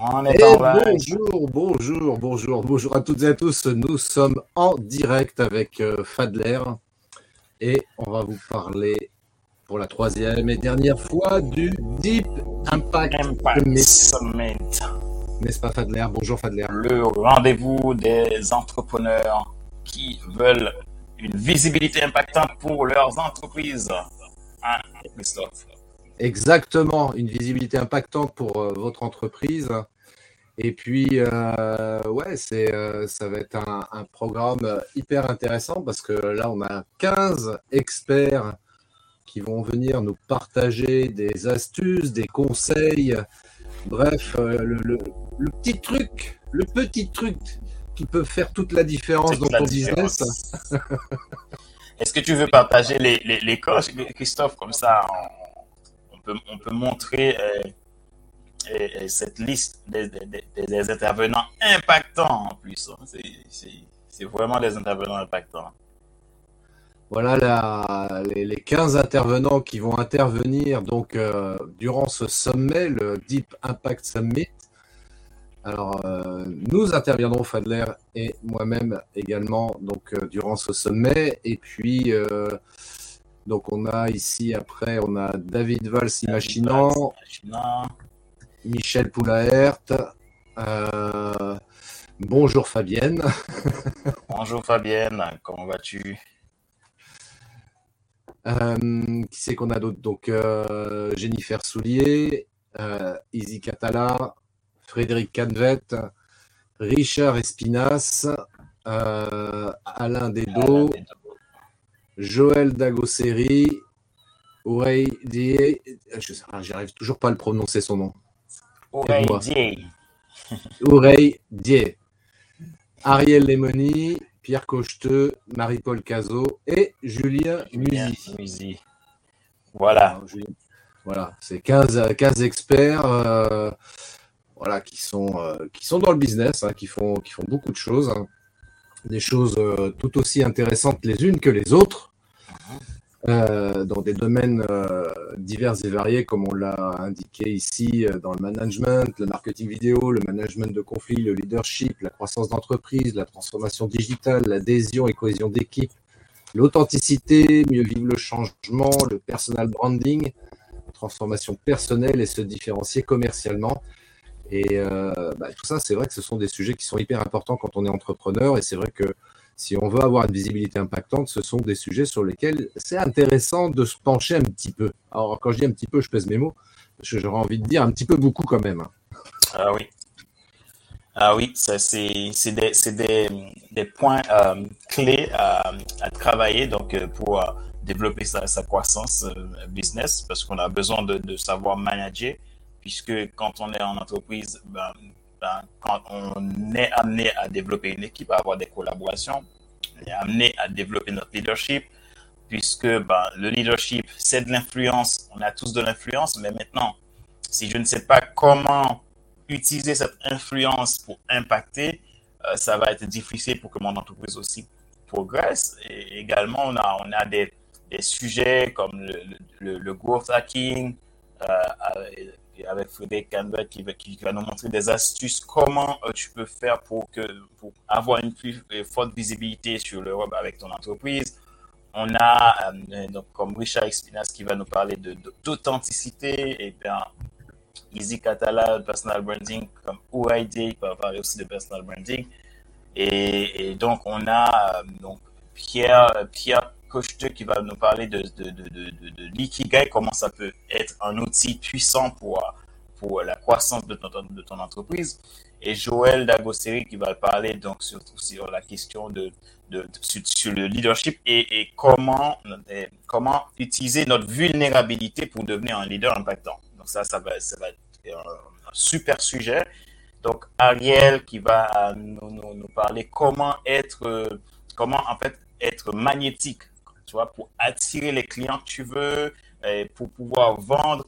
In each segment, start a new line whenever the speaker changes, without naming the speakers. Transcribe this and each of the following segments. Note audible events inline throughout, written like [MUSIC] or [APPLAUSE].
Et bonjour, bonjour, bonjour, bonjour à toutes et à tous. Nous sommes en direct avec euh, Fadler et on va vous parler pour la troisième et dernière fois du Deep Impact,
Summit.
N'est-ce pas Fadler? Bonjour Fadler.
Le rendez-vous des entrepreneurs qui veulent une visibilité impactante pour leurs entreprises. Hein, Christophe
Exactement, une visibilité impactante pour euh, votre entreprise. Et puis, euh, ouais, c'est, euh, ça va être un, un, programme hyper intéressant parce que là, on a 15 experts qui vont venir nous partager des astuces, des conseils. Bref, le, le, le, petit truc, le petit truc qui peut faire toute la différence dans ton différence. business.
Est-ce que tu veux partager les, les, les coches, Christophe, comme ça on on peut montrer euh, et, et cette liste des, intervenants impactants en plus. Hein. C'est vraiment des intervenants impactants.
Voilà les, les, 15 intervenants qui vont intervenir donc euh, durant ce sommet, le Deep Impact Summit. Alors, euh, nous interviendrons, Fadler et moi-même également, donc euh, durant ce sommet. Et puis, euh, donc on a ici après, on a David Valls imaginant, Michel Poulaert. Euh, bonjour Fabienne. [LAUGHS]
bonjour Fabienne, comment vas-tu?
Euh, Qui c'est qu'on a d'autres Donc euh, Jennifer Soulier, Izzy Catala, Frédéric Canvet, Richard Espinas, Alain Dedo, Joël Dagosseri, Ourey Die, j'arrive toujours pas à le prononcer son nom.
Ourey Die.
Ourey Die. Ariel Lemoni, Pierre Cocheteux, Marie-Paul Cazot et Julien Musi.
Voilà.
Voilà, c'est 15, 15 experts euh, voilà, qui, sont, euh, qui sont dans le business, hein, qui, font, qui font beaucoup de choses. Hein. Des choses euh, tout aussi intéressantes les unes que les autres. Euh, dans des domaines euh, divers et variés, comme on l'a indiqué ici, euh, dans le management, le marketing vidéo, le management de conflits, le leadership, la croissance d'entreprise, la transformation digitale, l'adhésion et cohésion d'équipe, l'authenticité, mieux vivre le changement, le personal branding, transformation personnelle et se différencier commercialement. Et bah, tout ça, c'est vrai que ce sont des sujets qui sont hyper importants quand on est entrepreneur. Et c'est vrai que si on veut avoir une visibilité impactante, ce sont des sujets sur lesquels c'est intéressant de se pencher un petit peu. Alors, quand je dis un petit peu, je pèse mes mots, j'aurais envie de dire un petit peu beaucoup quand même.
Ah oui. Ah oui, c'est des, des, des, points euh, clés à, à, travailler donc euh, pour euh, développer sa, sa croissance euh, business parce qu'on a besoin de, de, savoir manager puisque quand on est en entreprise, ben, ben, quand on est amené à développer une équipe, à avoir des collaborations, on est amené à développer notre leadership, puisque ben, le leadership, c'est de l'influence, on a tous de l'influence, mais maintenant, si je ne sais pas comment utiliser cette influence pour impacter, euh, ça va être difficile pour que mon entreprise aussi progresse. Également, on a, des sujets comme le, le, le growth hacking, euh, avec Frédéric Canvet qui, va nous montrer des astuces comment euh, tu peux faire pour, que, pour avoir une plus euh, forte visibilité sur le web avec ton entreprise. On a euh, donc comme Richard Espinas qui va nous parler d'authenticité et bien Easy Catala, personal branding, comme OID va parler aussi de personal branding. Et, et donc on a donc Pierre, Pierre Cocheteux qui va nous parler de, de, de, de, de l'ikigai, comment ça peut être un outil puissant pour, pour la croissance de ton, de ton entreprise. Et Joël Dagosseri qui va parler donc surtout sur la question de, sur, sur, le leadership et, et comment, comment utiliser notre vulnérabilité pour devenir un leader impactant. Donc ça, ça va, ça va être un, un super sujet. Donc, Ariel qui va nous, nous, nous parler comment être, comment en fait être magnétique, tu vois, pour attirer les clients que tu veux, pour pouvoir vendre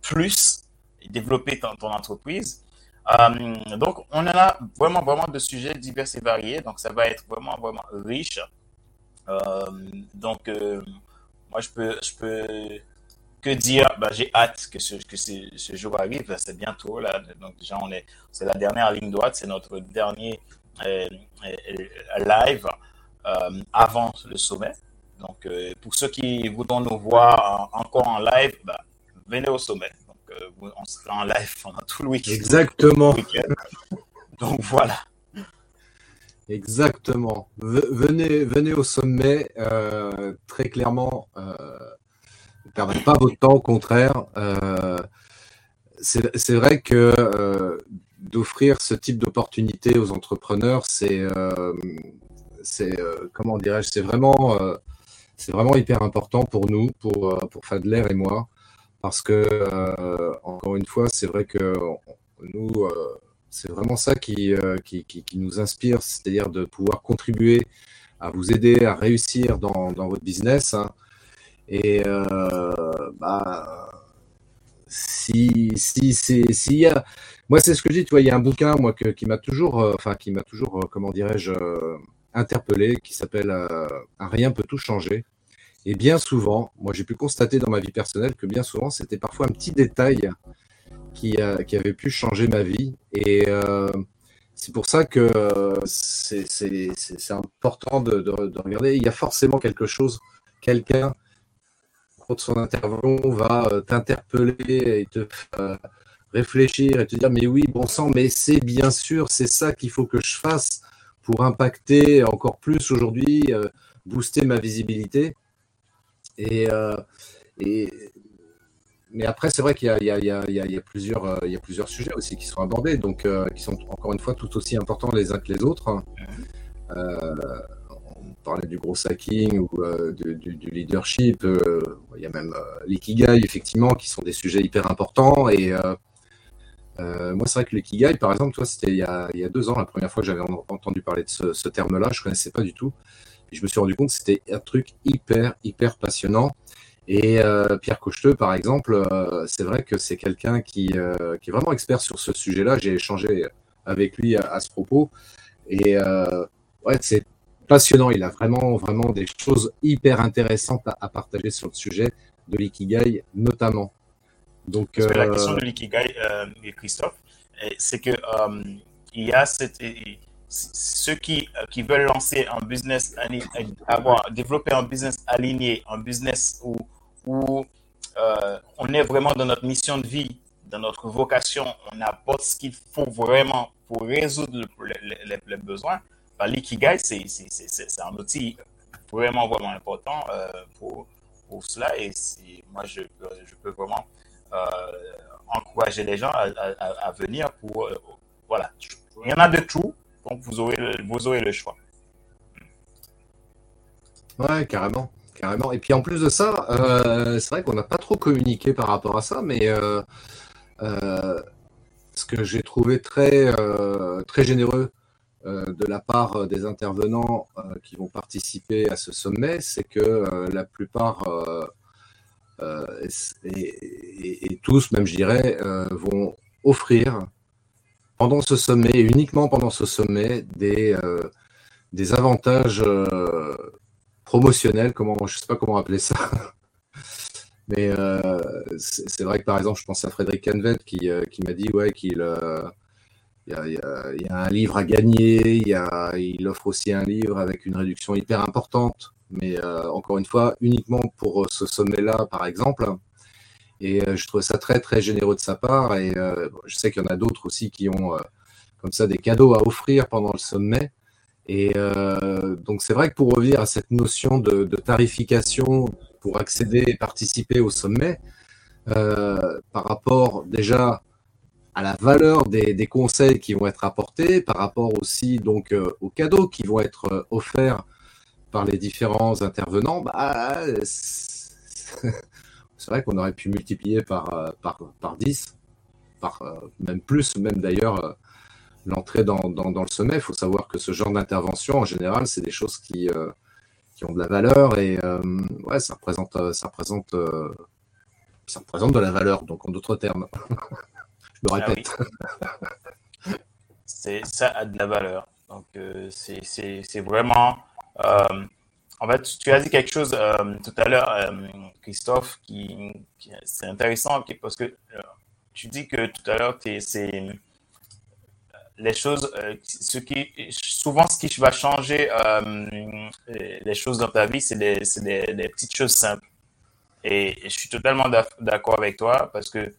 plus et développer ton, entreprise. Euh, donc, on a vraiment, vraiment de sujets divers et variés. Donc, ça va être vraiment, vraiment riche. Euh, donc, euh, moi, je peux, je peux que dire, ben, j'ai hâte que ce, que ce, jour arrive. C'est bientôt, là. Donc, déjà, on est, c'est la dernière ligne droite. C'est notre dernier live avant le sommet. Donc, pour ceux qui voudront nous voir encore en live, ben, venez au sommet. Euh, on sera en live pendant tout le week-end.
Exactement.
Donc voilà.
Exactement. venez, venez au sommet. Euh, très clairement, euh, ne perdez pas votre temps. Au contraire, c'est vrai que d'offrir ce type d'opportunité aux entrepreneurs, c'est, c'est comment dirais-je, c'est vraiment, c'est vraiment hyper important pour nous, pour pour Fadler et moi parce que, euh, encore une fois, c'est vrai que nous, euh, c'est vraiment ça qui, euh, qui, qui, nous inspire, c'est-à-dire de pouvoir contribuer à vous aider à réussir dans, dans votre business. Hein. Et bah, si, si, si, moi, c'est ce que je dis, tu vois, il y a un bouquin, moi, qui m'a toujours, enfin, qui m'a toujours, comment dirais-je, interpellé, qui s'appelle Un rien peut tout changer. Et bien souvent, moi j'ai pu constater dans ma vie personnelle que bien souvent c'était parfois un petit détail qui, euh, qui, avait pu changer ma vie. Et euh, c'est pour ça que c'est important de, de, regarder. Il y a forcément quelque chose, quelqu'un, de son intervention, va euh, t'interpeller et te réfléchir et te dire mais oui, bon sang, mais c'est bien sûr, c'est ça qu'il faut que je fasse pour impacter encore plus aujourd'hui, booster ma visibilité. Et, euh, et, mais après, c'est vrai qu'il y, y, y, y, a plusieurs sujets aussi qui sont abordés, donc euh, qui sont encore une fois tout aussi importants les uns que les autres. Euh, on parlait du gros hacking ou du, du, leadership. il y a même l'ikigai, effectivement, qui sont des sujets hyper importants. Et moi, c'est vrai que l'ikigai, par exemple, toi, c'était il, y a deux ans, la première fois que j'avais entendu parler de ce, terme-là, je ne connaissais pas du tout. Et je me suis rendu compte que c'était un truc hyper, hyper passionnant. Et euh, Pierre Cocheteux, par exemple, euh, c'est vrai que c'est quelqu'un qui, euh, est vraiment expert sur ce sujet-là. J'ai échangé avec lui à, ce propos. Et ouais, c'est passionnant. Il a vraiment, vraiment des choses hyper intéressantes à, partager sur le sujet de l'ikigai, notamment.
Donc, la question de l'ikigai, Christophe, c'est que il y a cette ceux qui, euh, qui veulent lancer un business, avoir, développer un business aligné, un business où, où euh, on est vraiment dans notre mission de vie, dans notre vocation, on apporte ce qu'il faut vraiment pour résoudre les, besoins, ben, l'ikigai, c'est un outil vraiment, vraiment important euh, pour, pour cela. Et moi, je, je peux vraiment encourager les gens à, venir pour... voilà, il y en a de tout. Donc, vous aurez le, vous le choix.
Ouais, carrément. Carrément. Et puis en plus de ça, euh, c'est vrai qu'on n'a pas trop communiqué par rapport à ça, mais euh, euh, ce que j'ai trouvé très, très généreux de la part des intervenants qui vont participer à ce sommet, c'est que la plupart et, tous, même je dirais, vont offrir pendant ce sommet, et uniquement pendant ce sommet, des, euh, des avantages euh, promotionnels, comment, je ne sais pas comment appeler ça. [LAUGHS] Mais euh, c'est vrai que par exemple, je pense à Frédéric Canvet qui, qui m'a dit ouais, qu'il il y, a, un livre à gagner, il offre aussi un livre avec une réduction hyper importante, mais encore une fois, uniquement pour ce sommet-là, par exemple. Et euh, je trouve ça très, très généreux de sa part. Et euh, je sais qu'il y en a d'autres aussi qui ont euh, comme ça des cadeaux à offrir pendant le sommet. Et donc c'est vrai que pour revenir à cette notion de, tarification pour accéder et participer au sommet, par rapport déjà à la valeur des, conseils qui vont être apportés, par rapport aussi donc aux cadeaux qui vont être offerts par les différents intervenants, bah, c'est vrai qu'on aurait pu multiplier par, euh, par, par 10. par même plus, même d'ailleurs l'entrée dans, dans, le sommet. Il faut savoir que ce genre d'intervention, en général, c'est des choses qui, qui ont de la valeur et ouais, ça représente, ça représente, ça représente de la valeur. Donc, en d'autres termes, [LAUGHS] je me ah répète.
c'est ça a de la valeur. Donc, c'est vraiment en fait, tu as dit quelque chose euh, tout à l'heure, euh, Christophe, qui, c'est intéressant parce que euh, tu dis que tout à l'heure, c'est les choses, qui, souvent, ce qui va changer les choses dans ta vie, c'est des, petites choses simples. Et, je suis totalement d'accord avec toi parce que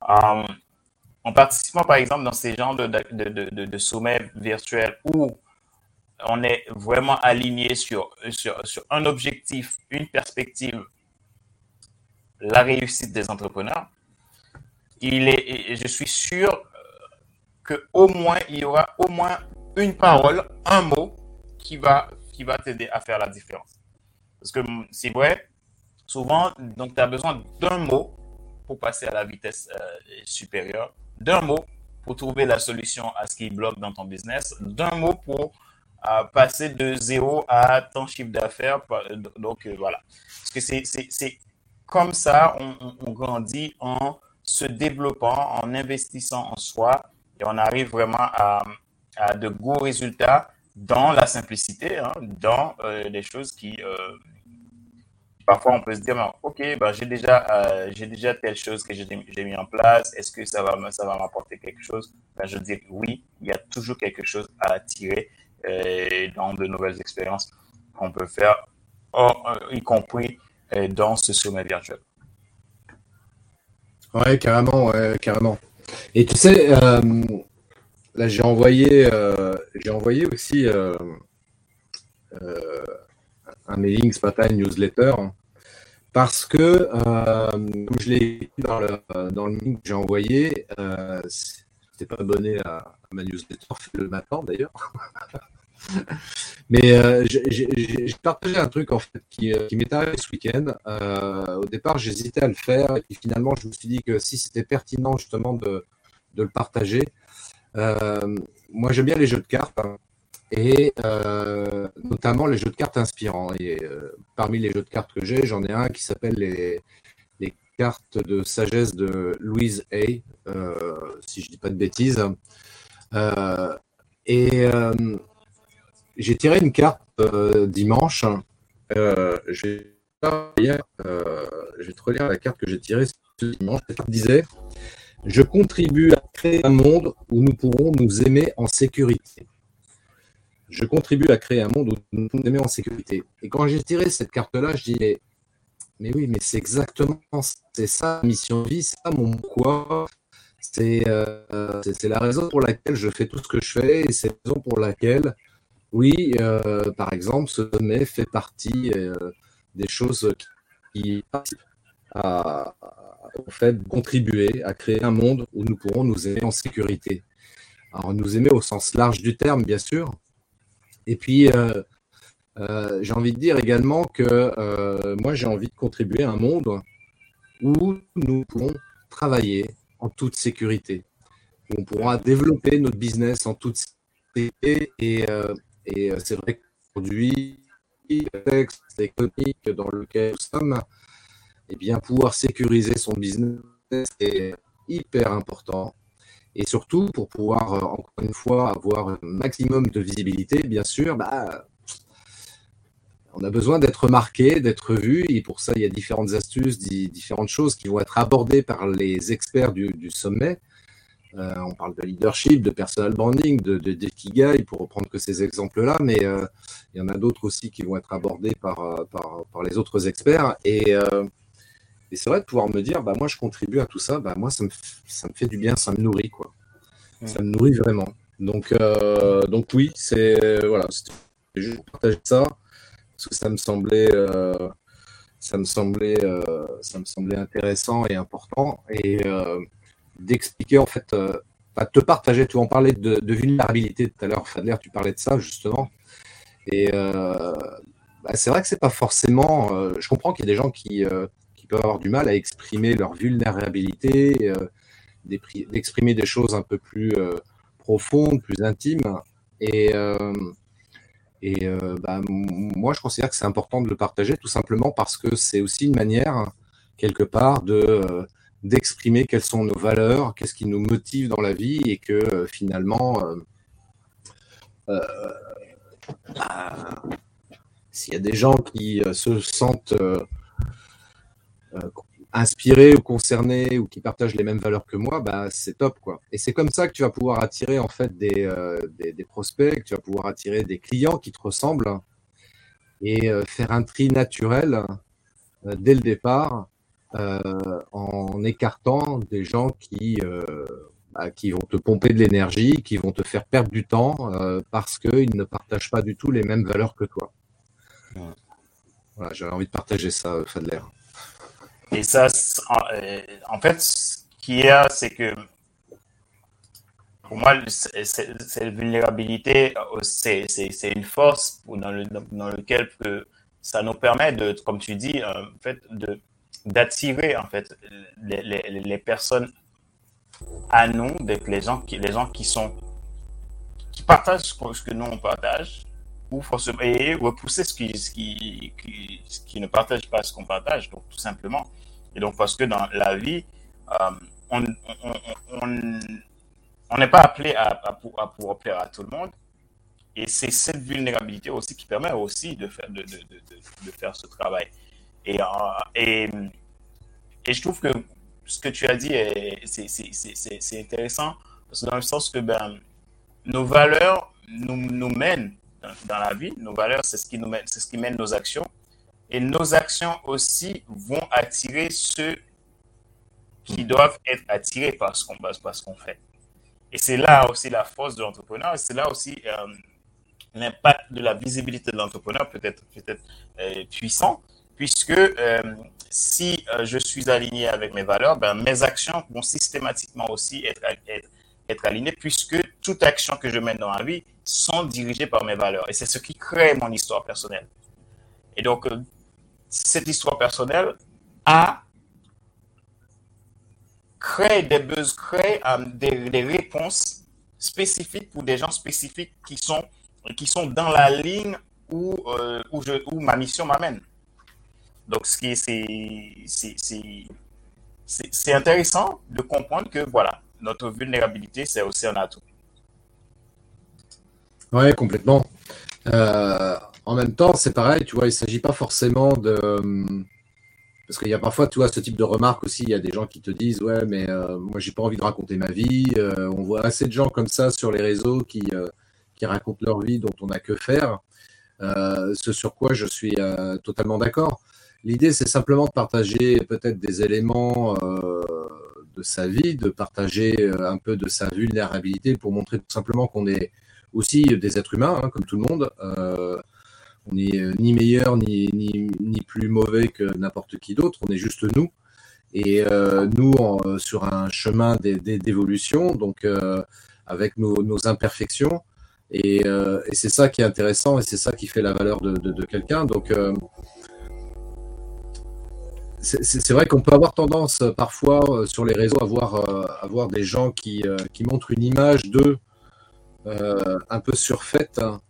en participant, par exemple, dans ces genres de, de sommets virtuels où on est vraiment aligné sur, sur, un objectif, une perspective, la réussite des entrepreneurs, il est, je suis sûr euh, que au moins il y aura au moins une parole, un mot qui va, qui va t'aider à faire la différence. Parce que c'est vrai, souvent, donc tu as besoin d'un mot pour passer à la vitesse euh, supérieure, d'un mot pour trouver la solution à ce qui bloque dans ton business, d'un mot pour à passer de zéro à ton chiffre d'affaires. Donc, euh, voilà. Parce que c'est comme ça, on, grandit en se développant, en investissant en soi, et on arrive vraiment à, de gros résultats dans la simplicité, hein, dans euh, des choses qui, euh, parfois, on peut se dire, OK, ben, j'ai déjà, j'ai déjà telle chose que j'ai mis en place. Est-ce que ça va, ça va m'apporter quelque chose? Ben, je dis oui, il y a toujours quelque chose à tirer et dans de nouvelles expériences qu'on peut faire, euh, y compris euh, dans ce sommet virtuel.
Ouais, carrément, ouais, carrément. Et tu sais, euh, là j'ai envoyé, j'ai envoyé aussi un mailing ce newsletter, parce que, comme je l'ai dit dans le, dans le mail que j'ai envoyé, tu pas abonné à, ma newsletter, le matin d'ailleurs. [LAUGHS] Mais euh, j'ai partagé un truc en fait qui, euh, m'est arrivé ce week-end. Euh, au départ, j'hésitais à le faire et finalement, je me suis dit que si c'était pertinent justement de, de, le partager. moi, j'aime bien les jeux de cartes hein, et notamment les jeux de cartes inspirants. Et parmi les jeux de cartes que j'ai, j'en ai un qui s'appelle les, les, cartes de sagesse de Louise Hay, si je dis pas de bêtises. et j'ai tiré une carte euh, dimanche. Euh, je, vais euh, je vais te relire la carte que j'ai tirée ce dimanche. La carte disait Je contribue à créer un monde où nous pourrons nous aimer en sécurité. Je contribue à créer un monde où nous nous aimer en sécurité. Et quand j'ai tiré cette carte-là, je dis mais oui, mais c'est exactement c'est ça, mission de vie, ça mon quoi. C'est la raison pour laquelle je fais tout ce que je fais et c'est la raison pour laquelle oui, euh, par exemple, ce sommet fait partie euh, des choses qui à, au fait contribuer à créer un monde où nous pourrons nous aimer en sécurité. Alors, nous aimer au sens large du terme, bien sûr. Et puis, euh, j'ai envie de dire également que moi, j'ai envie de contribuer à un monde où nous pourrons travailler en toute sécurité, où on pourra développer notre business en toute sécurité et, euh, c'est vrai qu'aujourd'hui, le contexte économique dans lequel nous sommes, eh bien, pouvoir sécuriser son business est hyper important. Et surtout, pour pouvoir, euh, encore une fois, avoir un maximum de visibilité, bien sûr, bah, on a besoin d'être marqué, d'être vu. Et pour ça, il y a différentes astuces, différentes choses qui vont être abordées par les experts du, du sommet. Euh, on parle de leadership, de personal branding, de, de, pour reprendre que ces exemples-là, mais euh, il y en a d'autres aussi qui vont être abordés par, euh, par, les autres experts. Et, c'est vrai de pouvoir me dire, bah, moi je contribue à tout ça, bah, moi ça me, ça me fait du bien, ça me nourrit. Quoi. Ça me nourrit vraiment. Donc, donc oui, c'est voilà, juste partager ça, parce que ça me semblait, ça me semblait, ça me semblait intéressant et important. Et d'expliquer en fait, euh, te partager. Tu en parlais de, vulnérabilité tout à l'heure, Fadler, tu parlais de ça justement. Et euh, bah, c'est vrai que c'est pas forcément. Euh, je comprends qu'il y a des gens qui, qui, peuvent avoir du mal à exprimer leur vulnérabilité, d'exprimer des choses un peu plus profondes, plus intimes. Et, et bah, moi, je considère que c'est important de le partager tout simplement parce que c'est aussi une manière, quelque part, de d'exprimer quelles sont nos valeurs, qu'est-ce qui nous motive dans la vie et que finalement, bah, s'il y a des gens qui se sentent inspirés ou concernés ou qui partagent les mêmes valeurs que moi, bah, c'est top. quoi. Et c'est comme ça que tu vas pouvoir attirer en fait des, euh, des, prospects, que tu vas pouvoir attirer des clients qui te ressemblent et euh, faire un tri naturel euh, dès le départ en écartant des gens qui, bah, qui vont te pomper de l'énergie, qui vont te faire perdre du temps parce qu'ils ne partagent pas du tout les mêmes valeurs que toi. Voilà, j'avais envie de partager ça, Fadler.
Et ça, euh, en fait, ce qu'il y a, c'est que pour moi, cette vulnérabilité, c'est une force dans, le, dans lequel ça nous permet de, comme tu dis, en fait, d'attirer en fait les, les, les, personnes à nous, les gens qui, les gens qui sont qui partagent ce que nous on partage, ou forcément et repousser ce qui, ce qui, ce qui ne partagent pas ce qu'on partage, donc tout simplement. Et donc, parce que dans la vie, euh, on n'est pas appelé à, à, pouvoir plaire à tout le monde. Et c'est cette vulnérabilité aussi qui permet aussi de faire, de, de, de, de faire ce travail. Et, euh, et, et, je trouve que ce que tu as dit, c'est intéressant, parce que dans le sens que ben, nos valeurs nous, nous mènent dans, la vie. Nos valeurs, c'est ce, qui mène, nos actions. Et nos actions aussi vont attirer ceux qui doivent être attirés par ce qu'on fait. Et c'est là aussi la force de l'entrepreneur, c'est là aussi euh, l'impact de la visibilité de l'entrepreneur peut être, peut être euh, puissant, puisque euh, si je suis aligné avec mes valeurs, ben, mes actions vont systématiquement aussi être, être, être alignées, puisque toute action que je mène dans ma vie sont dirigées par mes valeurs. Et c'est ce qui crée mon histoire personnelle. Et donc, cette histoire personnelle a créé des buzz, créé euh, des, réponses spécifiques pour des gens spécifiques qui sont, qui sont dans la ligne où, euh, je, où ma mission m'amène. Donc, ce qui c'est intéressant de comprendre que voilà, notre vulnérabilité, c'est aussi un atout.
Oui, complètement. Euh, en même temps, c'est pareil, tu vois, il ne s'agit pas forcément de. Parce qu'il y a parfois, tu vois, ce type de remarques aussi. Il y a des gens qui te disent Ouais, mais euh, moi, j'ai pas envie de raconter ma vie. Euh, on voit assez de gens comme ça sur les réseaux qui, euh, qui racontent leur vie dont on n'a que faire. ce sur quoi je suis totalement d'accord. L'idée, c'est simplement de partager peut-être des éléments de sa vie, de partager un peu de sa vulnérabilité pour montrer tout simplement qu'on est aussi des êtres humains, hein, comme tout le monde on n'est euh, ni meilleur ni, ni, plus mauvais que n'importe qui d'autre, on est juste nous. Et euh, nous, euh, sur un chemin d'évolution, donc avec nos, imperfections. Et, c'est ça qui est intéressant et c'est ça qui fait la valeur de, quelqu'un. Donc, c'est vrai qu'on peut avoir tendance parfois sur les réseaux à voir, à voir des gens qui, qui montrent une image d'eux un peu surfaite. Hein,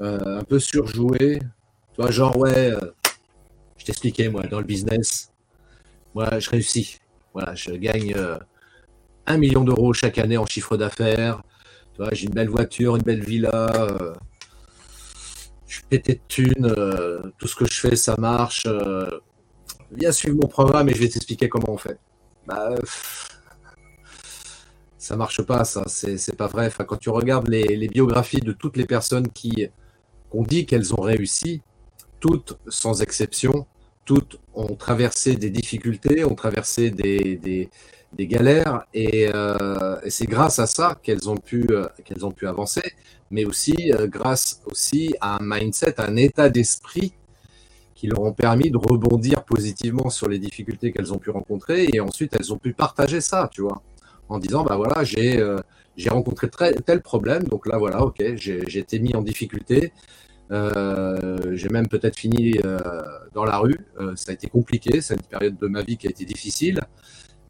euh, un peu surjoué. Tu vois, genre, ouais, euh, je t'expliquais, moi, dans le business, moi, je réussis. Voilà, je gagne euh, un million d'euros chaque année en chiffre d'affaires. Tu vois, j'ai une belle voiture, une belle villa. je suis pété de thunes. tout ce que je fais, ça marche. Viens suivre mon programme et je vais t'expliquer comment on fait. Bah, ça marche pas, ça, c'est pas vrai. Enfin, quand tu regardes les, biographies de toutes les personnes qui on dit qu'elles ont réussi, toutes sans exception, toutes ont traversé des difficultés, ont traversé des, galères, euh, et, c'est grâce à ça qu'elles ont, pu, euh, ont pu avancer, mais aussi euh, grâce aussi à un mindset, un état d'esprit qui leur ont permis de rebondir positivement sur les difficultés qu'elles ont pu rencontrer, et ensuite elles ont pu partager ça, tu vois, en disant, bah voilà, j'ai j'ai rencontré tel problème, donc là voilà, ok, j'ai été mis en difficulté, euh, j'ai même peut-être fini euh, dans la rue. Euh, ça a été compliqué. C'est une période de ma vie qui a été difficile.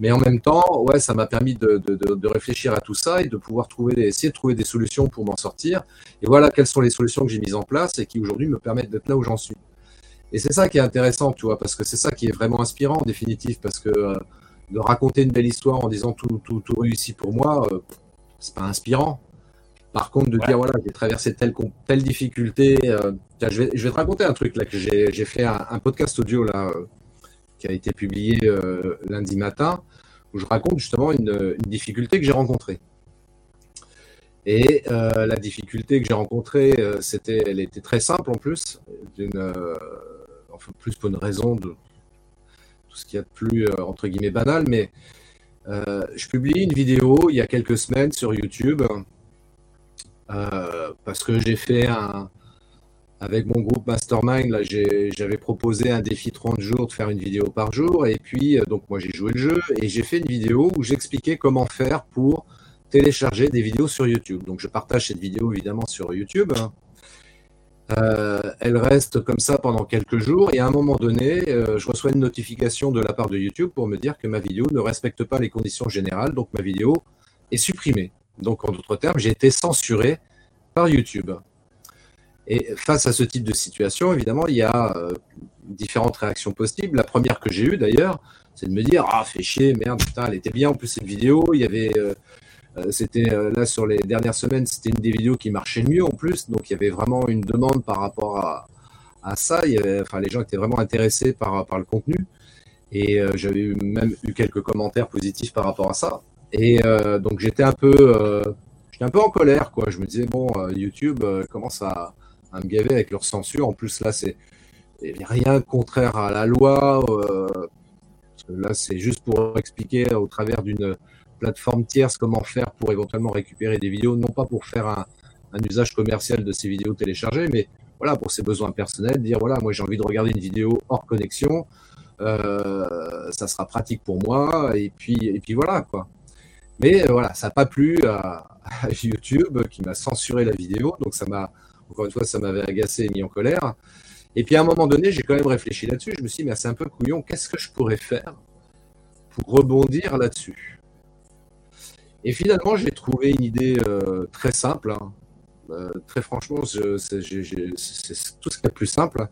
Mais en même temps, ouais, ça m'a permis de, de, de, réfléchir à tout ça et de pouvoir trouver, essayer de trouver des solutions pour m'en sortir. Et voilà quelles sont les solutions que j'ai mises en place et qui aujourd'hui me permettent d'être là où j'en suis. Et c'est ça qui est intéressant, tu vois, parce que c'est ça qui est vraiment inspirant en définitive, parce que euh, de raconter une belle histoire en disant tout, tout, tout réussi pour moi, euh, c'est pas inspirant. Par contre, de dire, voilà, j'ai traversé telle, telle difficulté. Euh, je, vais, je vais te raconter un truc là que j'ai fait un, podcast audio là qui a été publié lundi matin où je raconte justement une, une difficulté que j'ai rencontrée. Et la difficulté que j'ai rencontrée, c'était, elle était très simple en plus, d'une enfin plus pour une raison de tout ce qu'il y a de plus euh, entre guillemets banal, mais euh, je publie une vidéo il y a quelques semaines sur YouTube euh, parce que j'ai fait un avec mon groupe Mastermind, là, j'avais proposé un défi 30 jours de faire une vidéo par jour. Et puis, donc, moi, j'ai joué le jeu et j'ai fait une vidéo où j'expliquais comment faire pour télécharger des vidéos sur YouTube. Donc, je partage cette vidéo évidemment sur YouTube. Euh, elle reste comme ça pendant quelques jours et à un moment donné, euh, je reçois une notification de la part de YouTube pour me dire que ma vidéo ne respecte pas les conditions générales, donc ma vidéo est supprimée. Donc en d'autres termes, j'ai été censuré par YouTube. Et face à ce type de situation, évidemment, il y a euh, différentes réactions possibles. La première que j'ai eue d'ailleurs, c'est de me dire Ah, fais chier, merde, putain, elle était bien en plus cette vidéo. Il y avait c'était euh, là sur les dernières semaines, c'était une des vidéos qui marchait le mieux en plus, donc il y avait vraiment une demande par rapport à, à ça. Enfin, les gens étaient vraiment intéressés par, par le contenu. Et euh, j'avais même eu quelques commentaires positifs par rapport à ça. Et donc j'étais un peu, j'étais un peu en colère, quoi. Je me disais bon, YouTube commence à, à, me gaver avec leur censure. En plus là, c'est rien contraire à la loi. là, c'est juste pour expliquer au travers d'une plateforme tierce comment faire pour éventuellement récupérer des vidéos, non pas pour faire un, usage commercial de ces vidéos téléchargées, mais voilà, pour ses besoins personnels, dire voilà, moi j'ai envie de regarder une vidéo hors connexion, euh, ça sera pratique pour moi, et puis, et puis voilà quoi. Mais euh, voilà, ça n'a pas plu à, YouTube qui m'a censuré la vidéo, donc ça m'a, encore une fois, ça m'avait agacé et mis en colère. Et puis à un moment donné, j'ai quand même réfléchi là-dessus, je me suis dit, mais c'est un peu couillon, qu'est-ce que je pourrais faire pour rebondir là-dessus? Et finalement, j'ai trouvé une idée euh, très simple. Hein. Euh, très franchement, c'est tout ce qui est plus simple.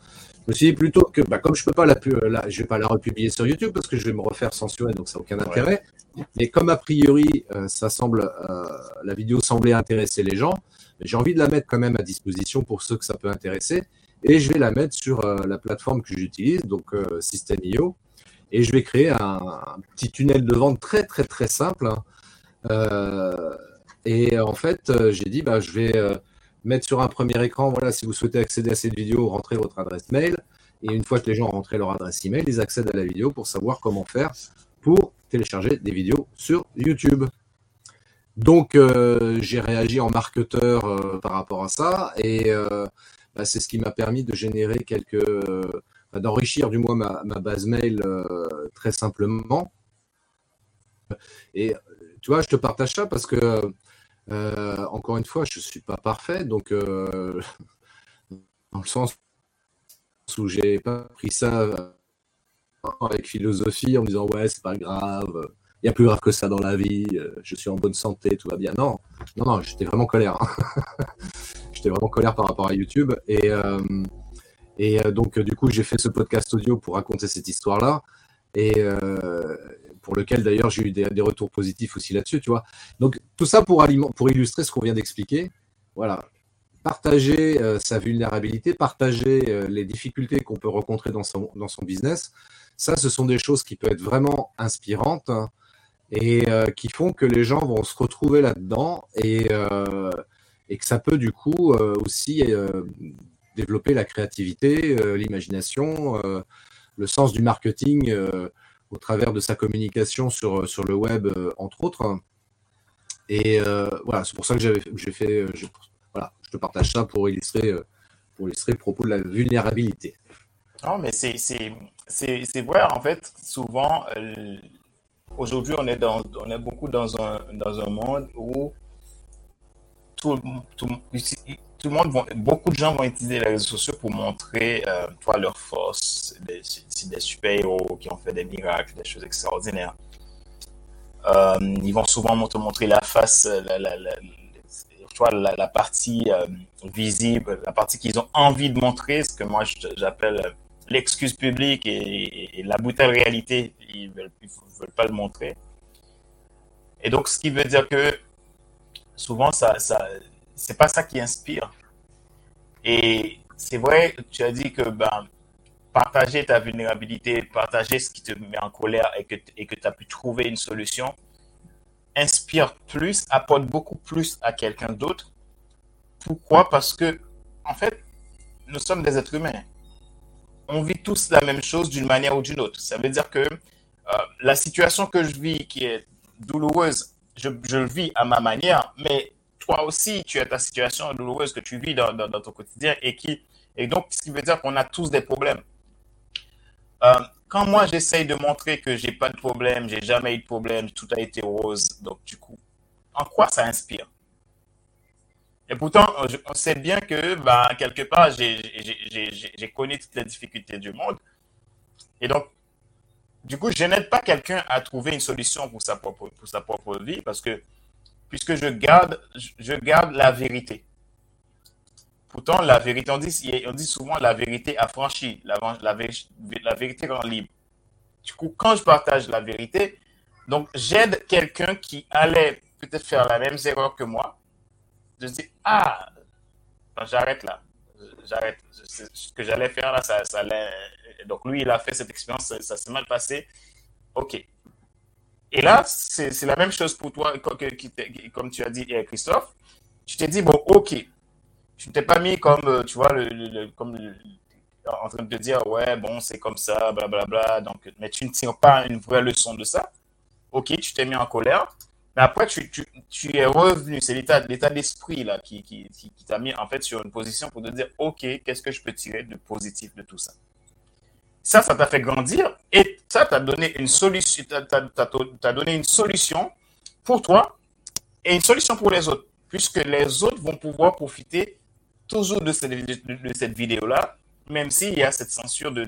Je me suis dit plutôt que, bah, comme je peux pas la, la, je vais pas la republier sur YouTube parce que je vais me refaire censurer, donc ça n'a aucun intérêt. Mais comme a priori, euh, ça semble, la vidéo semblait intéresser les gens, j'ai envie de la mettre quand même à disposition pour ceux que ça peut intéresser. Et je vais la mettre sur la plateforme que j'utilise, donc System.io. Et je vais créer un, un, petit tunnel de vente très très très simple. Hein, et en fait, euh, j'ai dit, bah, je vais euh, mettre sur un premier écran, voilà, si vous souhaitez accéder à cette vidéo, rentrez votre adresse mail. Et une fois que les gens ont rentré leur adresse email, ils accèdent à la vidéo pour savoir comment faire pour télécharger des vidéos sur YouTube. Donc, j'ai réagi en marketeur par rapport à ça, et bah, c'est ce qui m'a permis de générer quelques, d'enrichir du moins ma, ma base mail très simplement. Et tu vois, je te partage ça parce que, euh, encore une fois, je ne suis pas parfait. Donc, euh, [LAUGHS] dans le sens où j'ai pas pris ça euh, avec philosophie en me disant ouais, c'est pas grave, il y a plus grave que ça dans la vie, je suis en bonne santé, tout va bien. Non, non, non, j'étais vraiment colère. Hein. [LAUGHS] j'étais vraiment colère par rapport à YouTube. Et, et donc, du coup, j'ai fait ce podcast audio pour raconter cette histoire-là. Et, pour lequel d'ailleurs j'ai eu des, retours positifs aussi là-dessus, tu vois. Donc tout ça pour, pour illustrer ce qu'on vient d'expliquer. Voilà. Partager euh, sa vulnérabilité, partager euh, les difficultés qu'on peut rencontrer dans son, dans son business, ça, ce sont des choses qui peuvent être vraiment inspirantes hein, et euh, qui font que les gens vont se retrouver là-dedans et, et que ça peut du coup aussi développer la créativité, l'imagination, le sens du marketing au travers de sa communication sur, sur le web, euh, entre autres. Et euh, voilà, c'est pour ça que j'ai fait, euh, je, voilà, je te partage ça pour illustrer, pour illustrer le propos de la vulnérabilité.
Non, mais c'est vrai, en fait, souvent, aujourd'hui, on, est dans, on est beaucoup dans un, dans un monde où tout, tout, tout le monde, beaucoup de gens vont utiliser les réseaux sociaux pour montrer euh, toi, leur force. C'est des, super-héros qui ont fait des miracles, des choses extraordinaires. Euh, ils vont souvent te montrer la face, la, la, la, la, partie euh, visible, la partie qu'ils ont envie de montrer, ce que moi j'appelle l'excuse publique et, la brutale réalité. Ils ne veulent, veulent, pas le montrer. Et donc, ce qui veut dire que souvent, ça, ça, c'est pas ça qui inspire. Et c'est vrai, tu as dit que ben, partager ta vulnérabilité, partager ce qui te met en colère et que et que tu as pu trouver une solution, inspire plus, apporte beaucoup plus à quelqu'un d'autre. Pourquoi? Parce que, en fait, nous sommes des êtres humains. On vit tous la même chose d'une manière ou d'une autre. Ça veut dire que euh, la situation que je vis, qui est douloureuse, je, je le vis à ma manière, mais toi aussi, tu as ta situation douloureuse que tu vis dans, ton quotidien et qui, et donc, ce qui veut dire qu'on a tous des problèmes. Euh, quand moi j'essaye de montrer que j'ai pas de problème, j'ai jamais eu de problème, tout a été rose, donc du coup, en quoi ça inspire? Et pourtant, on sait bien que, bah, quelque part, j'ai connu toutes les difficultés du monde. Et donc, du coup, je n'aide pas quelqu'un à trouver une solution pour sa propre, pour sa propre vie parce que, puisque je garde, je garde la vérité. Pourtant, la vérité, on dit, on dit souvent la vérité affranchie, la, la, vérité rend libre. Du coup, quand je partage la vérité, donc j'aide quelqu'un qui allait peut-être faire la même erreur que moi, se dire, ah, j'arrête là, j'arrête. Ce que j'allais faire là, ça, ça allait... Donc lui, il a fait cette expérience, ça, s'est mal passé. OK. Et là, c'est la même chose pour toi, comme tu as dit, Christophe. Tu t'es dit, bon, OK, tu t'es pas mis comme, euh, tu vois, comme en train de te dire, ouais, bon, c'est comme ça, blablabla. Bla, bla, mais tu ne tires pas une vraie leçon de ça. Ok, tu t'es mis en colère. Mais après, tu, es revenu. C'est l'état, d'esprit qui, qui, t'a mis en fait sur une position pour te dire, ok, qu'est-ce que je peux tirer de positif de tout ça? Ça, ça t'a fait grandir et ça t'a donné une solution, donné une solution pour toi et une solution pour les autres, puisque les autres vont pouvoir profiter toujours de cette, vidéo-là, même s'il y a cette censure de,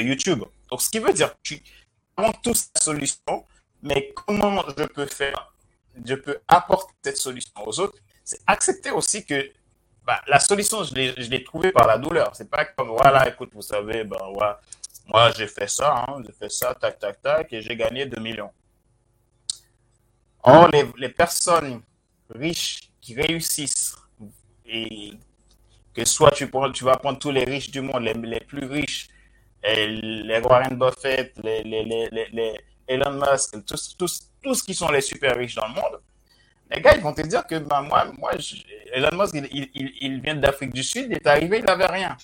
YouTube. Donc, ce qui veut dire que tu avons tous la solution, mais comment je peux faire, je peux apporter cette solution aux autres, c'est accepter aussi que bah, la solution, je l'ai trouvée par la douleur. C'est pas comme, voilà, écoute, vous savez, ben, voilà, moi, j'ai fait ça, hein, j'ai fait ça, tac, tac, tac, et j'ai gagné 2 millions. Or, les, les personnes riches qui réussissent et que soit tu, prends, tu vas prendre tous les riches du monde, les, les plus riches, les Warren Buffett, les, les, les, Elon Musk, tous, tous, tous qui sont les super riches dans le monde, les gars, ils vont te dire que ben, moi, moi Elon Musk, il vient d'Afrique du Sud, il est arrivé, il n'avait rien.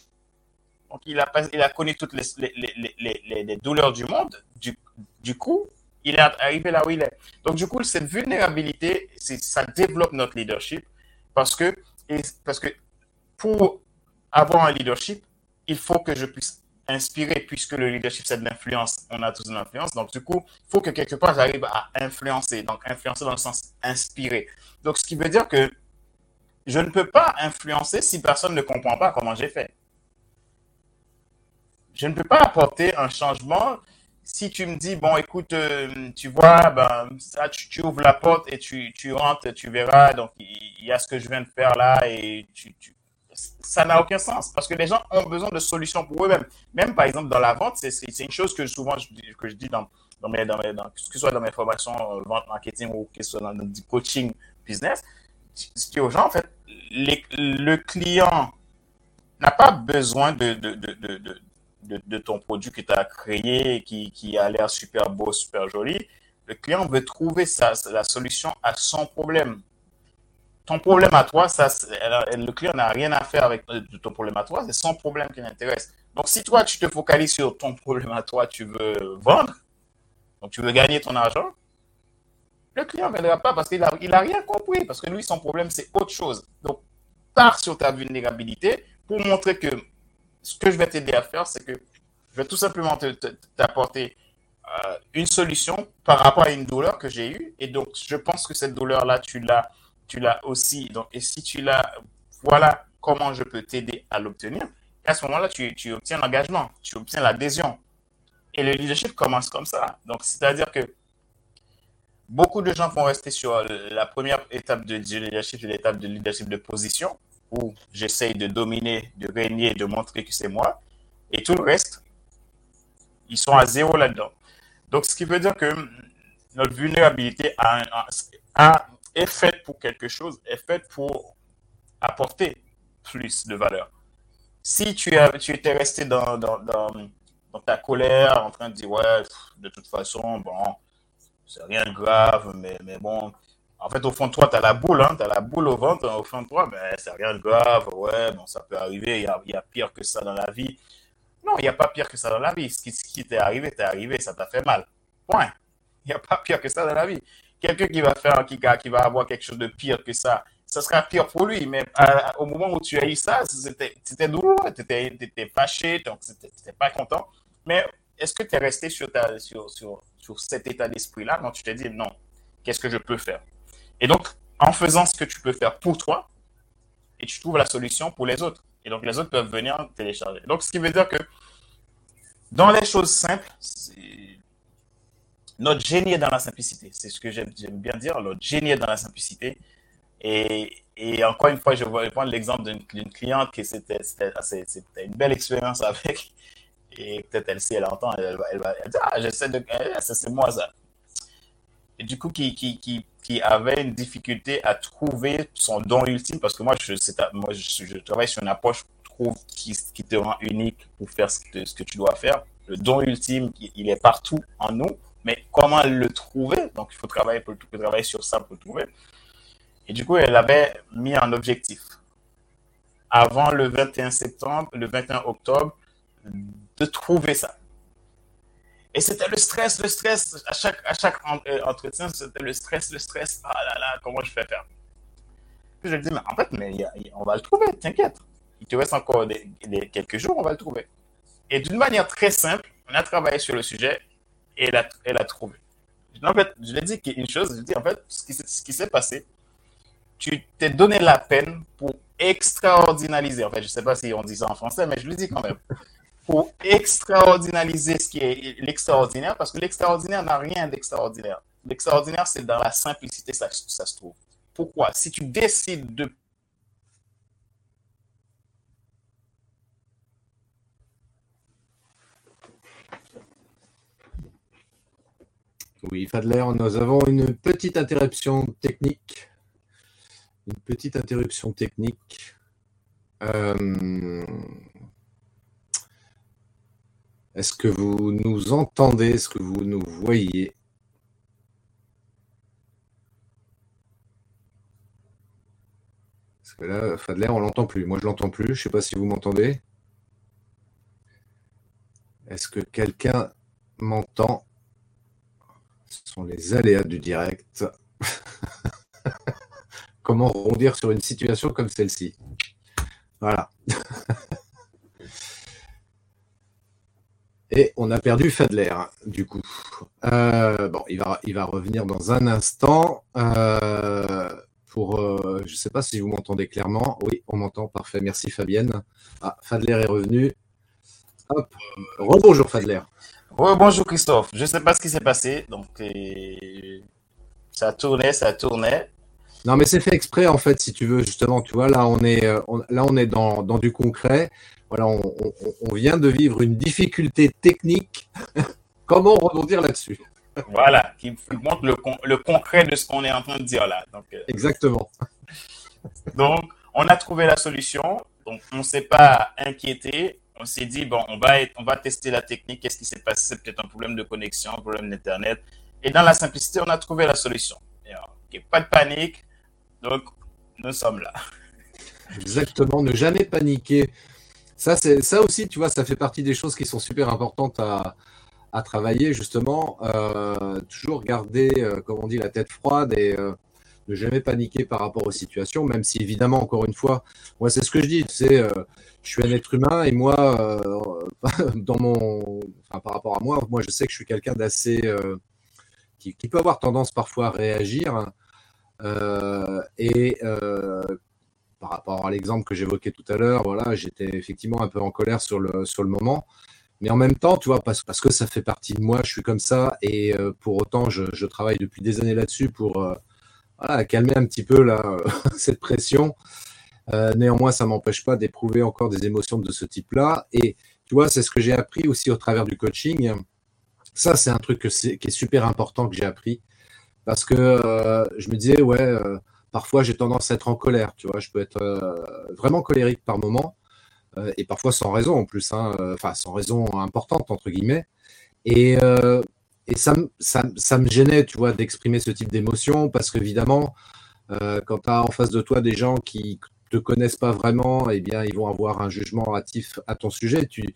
Donc, il a, il a connu toutes les, les, les, les douleurs du monde. Du, du coup, il est arrivé là où il est. Donc, du coup, cette vulnérabilité, ça développe notre leadership parce que, parce que pour avoir un leadership, il faut que je puisse inspirer, puisque le leadership, c'est de l'influence. On a tous une influence. Donc, du coup, il faut que quelque part, j'arrive à influencer. Donc, influencer dans le sens inspirer. Donc, ce qui veut dire que je ne peux pas influencer si personne ne comprend pas comment j'ai fait. Je ne peux pas apporter un changement si tu me dis, bon, écoute, euh, tu vois, ben, ça, tu, ouvres la porte et tu, tu rentres, tu verras, donc il y, a ce que je viens de faire là et tu, ça n'a aucun sens parce que les gens ont besoin de solutions pour eux-mêmes. Même par exemple dans la vente, c'est une chose que souvent je, que je dis dans, dans, mes, dans, mes, dans, que ce soit dans mes formations euh, vente, marketing ou que ce soit dans du coaching business. Je dis aux gens, en fait, le client n'a pas besoin de, de, de, de, ton produit que tu as créé, qui, qui a l'air super beau, super joli, le client veut trouver sa, la solution à son problème. Ton problème à toi, le client n'a rien à faire avec euh, ton problème à toi, c'est son problème qui l'intéresse. Donc, si toi, tu te focalises sur ton [LAUGHS] problème à toi, tu veux vendre, donc tu veux gagner ton argent, le client ne viendra pas parce qu'il n'a rien compris, parce que lui, son problème, c'est autre chose. Donc, pars sur ta vulnérabilité pour montrer que ce que je vais t'aider à faire, c'est que je vais tout simplement t'apporter euh, une solution par rapport à une douleur que j'ai eue. Et donc, je pense que cette douleur-là, tu l'as, tu l'as aussi. Donc, et si tu l'as, voilà comment je peux t'aider à l'obtenir. À ce moment-là, tu, tu obtiens l'engagement, tu obtiens l'adhésion. Et le leadership commence comme ça. Donc, c'est-à-dire que beaucoup de gens vont rester sur la première étape de leadership, c'est l'étape de leadership de position, où j'essaye de dominer, de régner, de montrer que c'est moi. Et tout le reste, ils sont à zéro là-dedans. Donc, ce qui veut dire que notre vulnérabilité est faite pour quelque chose, est faite pour apporter plus de valeur. Si tu, as, tu étais resté dans, dans, dans, ta colère, en train de dire, ouais, de toute façon, bon, c'est rien de grave, mais, mais bon, en fait, au fond de toi, tu as la boule, hein, tu as la boule au ventre, au fond de toi, mais c'est rien de grave, ouais, bon, ça peut arriver, il y a, pire que ça dans la vie. Non, il n'y a pas pire que ça dans la vie. Ce qui, qui t'est arrivé, t'est arrivé, ça t'a fait mal. Point. Il n'y a pas pire que ça dans la vie. Quelqu'un qui va faire, qui, qui va avoir quelque chose de pire que ça, ça sera pire pour lui. Mais au moment où tu as eu ça, c'était douloureux, tu étais, fâché, donc tu n'étais pas content. Mais est-ce que tu es resté sur, sur, sur, sur cet état d'esprit-là quand tu t'es dit non, qu'est-ce que je peux faire? Et donc, en faisant ce que tu peux faire pour toi, et tu trouves la solution pour les autres. Et donc, les autres peuvent venir télécharger. Donc, ce qui veut dire que dans les choses simples, notre génie est dans la simplicité. C'est ce que j'aime bien dire. Notre génie est dans la simplicité. Et, et encore une fois, je vais prendre l'exemple d'une cliente qui c'était une belle expérience avec. Et peut-être elle, si elle entend, elle, va, elle Ah, j'essaie de. Eh, c'est moi ça. Et du coup, qui, qui, qui, qui, avait une difficulté à trouver son don ultime, parce que moi, je, moi, je, travaille sur une approche qui, qui, te rend unique pour faire ce que tu dois faire. Le don ultime, il est partout en nous, mais comment le trouver? Donc, il faut travailler, pour, travailler sur ça pour le trouver. Et du coup, elle avait mis un objectif. Avant le 21 septembre, le 21 octobre, de trouver ça. Et c'était le stress, le stress. À chaque, à chaque euh, entretien, c'était le stress, le stress. Ah là là, comment je vais faire? Je lui dis, mais en fait, mais on va le trouver, t'inquiète. Il te reste encore des, quelques jours, on va le trouver. Et d'une manière très simple, on a travaillé sur le sujet elle a, elle a trouvé. En fait, je ai dit une chose, je dit, en fait, ce qui s'est passé, tu t'es donné la peine pour extraordinaliser. En fait, je ne sais pas si on dit ça en français, mais je le dis quand même. Pour extraordinaliser ce qui est l'extraordinaire, parce que l'extraordinaire n'a rien d'extraordinaire. L'extraordinaire, c'est dans la simplicité, ça, ça se trouve. Pourquoi? Si tu décides de
Oui, Fadler, nous avons une petite interruption technique une petite interruption technique. Euh, est-ce que vous nous entendez? Est-ce que vous nous voyez? Parce que là, Fadler, on l'entend plus. Moi, je l'entends plus. Je ne sais pas si vous m'entendez. Est-ce que quelqu'un m'entend? Sont les aléas du direct. [LAUGHS] comment rebondir sur une situation comme celle-ci? Voilà. [LAUGHS] Et on a perdu Fadler, du coup. Euh, bon, il va, il va revenir dans un instant. Euh, pour, euh, je ne sais pas si vous m'entendez clairement. Oui, on m'entend. Parfait. Merci Fabienne. Ah, Fadler est revenu. Hop. Rebonjour Fadler.
Bonjour Christophe. Je ne sais pas ce qui s'est passé. Donc, ça tournait, ça tournait.
Non, mais c'est fait exprès, en fait, si tu veux, justement. Tu vois, là, on est, euh, là, on est dans, du concret. Voilà, on, vient de vivre une difficulté technique. [LAUGHS] Comment rebondir là-dessus?
Voilà, qui, montre le, concret de ce qu'on est en train de dire là.
Donc, euh, Exactement.
Donc, on a trouvé la solution. Donc, on ne s'est pas inquiété. On s'est dit, bon, on va, on va tester la technique. Qu'est-ce qui s'est passé? C'est peut-être un problème de connexion, un problème d'Internet. Et dans la simplicité, on a trouvé la solution. pas de panique. Donc, nous sommes là. [LAUGHS]
Exactement, ne jamais paniquer. Ça, ça aussi, tu vois, ça fait partie des choses qui sont super importantes à, travailler, justement. Euh, toujours garder, euh, comme on dit, la tête froide et euh, ne jamais paniquer par rapport aux situations, même si, évidemment, encore une fois, moi, c'est ce que je dis, tu sais, je suis un être humain et moi, [LAUGHS] dans mon, enfin, par rapport à moi, moi, je sais que je suis quelqu'un d'assez. Qui, qui, peut avoir tendance parfois à réagir. Euh, et euh, par rapport à l'exemple que j'évoquais tout à l'heure, voilà, j'étais effectivement un peu en colère sur le, sur le moment. Mais en même temps, tu vois, parce, parce que ça fait partie de moi, je suis comme ça, et euh, pour autant, je, travaille depuis des années là-dessus pour euh, voilà, calmer un petit peu là, [LAUGHS] cette pression. Euh, néanmoins, ça m'empêche pas d'éprouver encore des émotions de ce type-là. Et tu vois, c'est ce que j'ai appris aussi au travers du coaching. Ça, c'est un truc qui est super important que j'ai appris. Parce que je me disais, ouais, parfois j'ai tendance à être en colère, je peux être vraiment colérique par moment. Euh, et parfois sans raison en plus, hein, euh, enfin sans raison importante entre guillemets. Et, euh, et ça, ça, ça, me gênait, tu vois, d'exprimer ce type d'émotion parce qu'évidemment, quand tu as en face de toi des gens qui te connaissent pas vraiment, eh bien, ils vont avoir un jugement hâtif à ton sujet. Tu...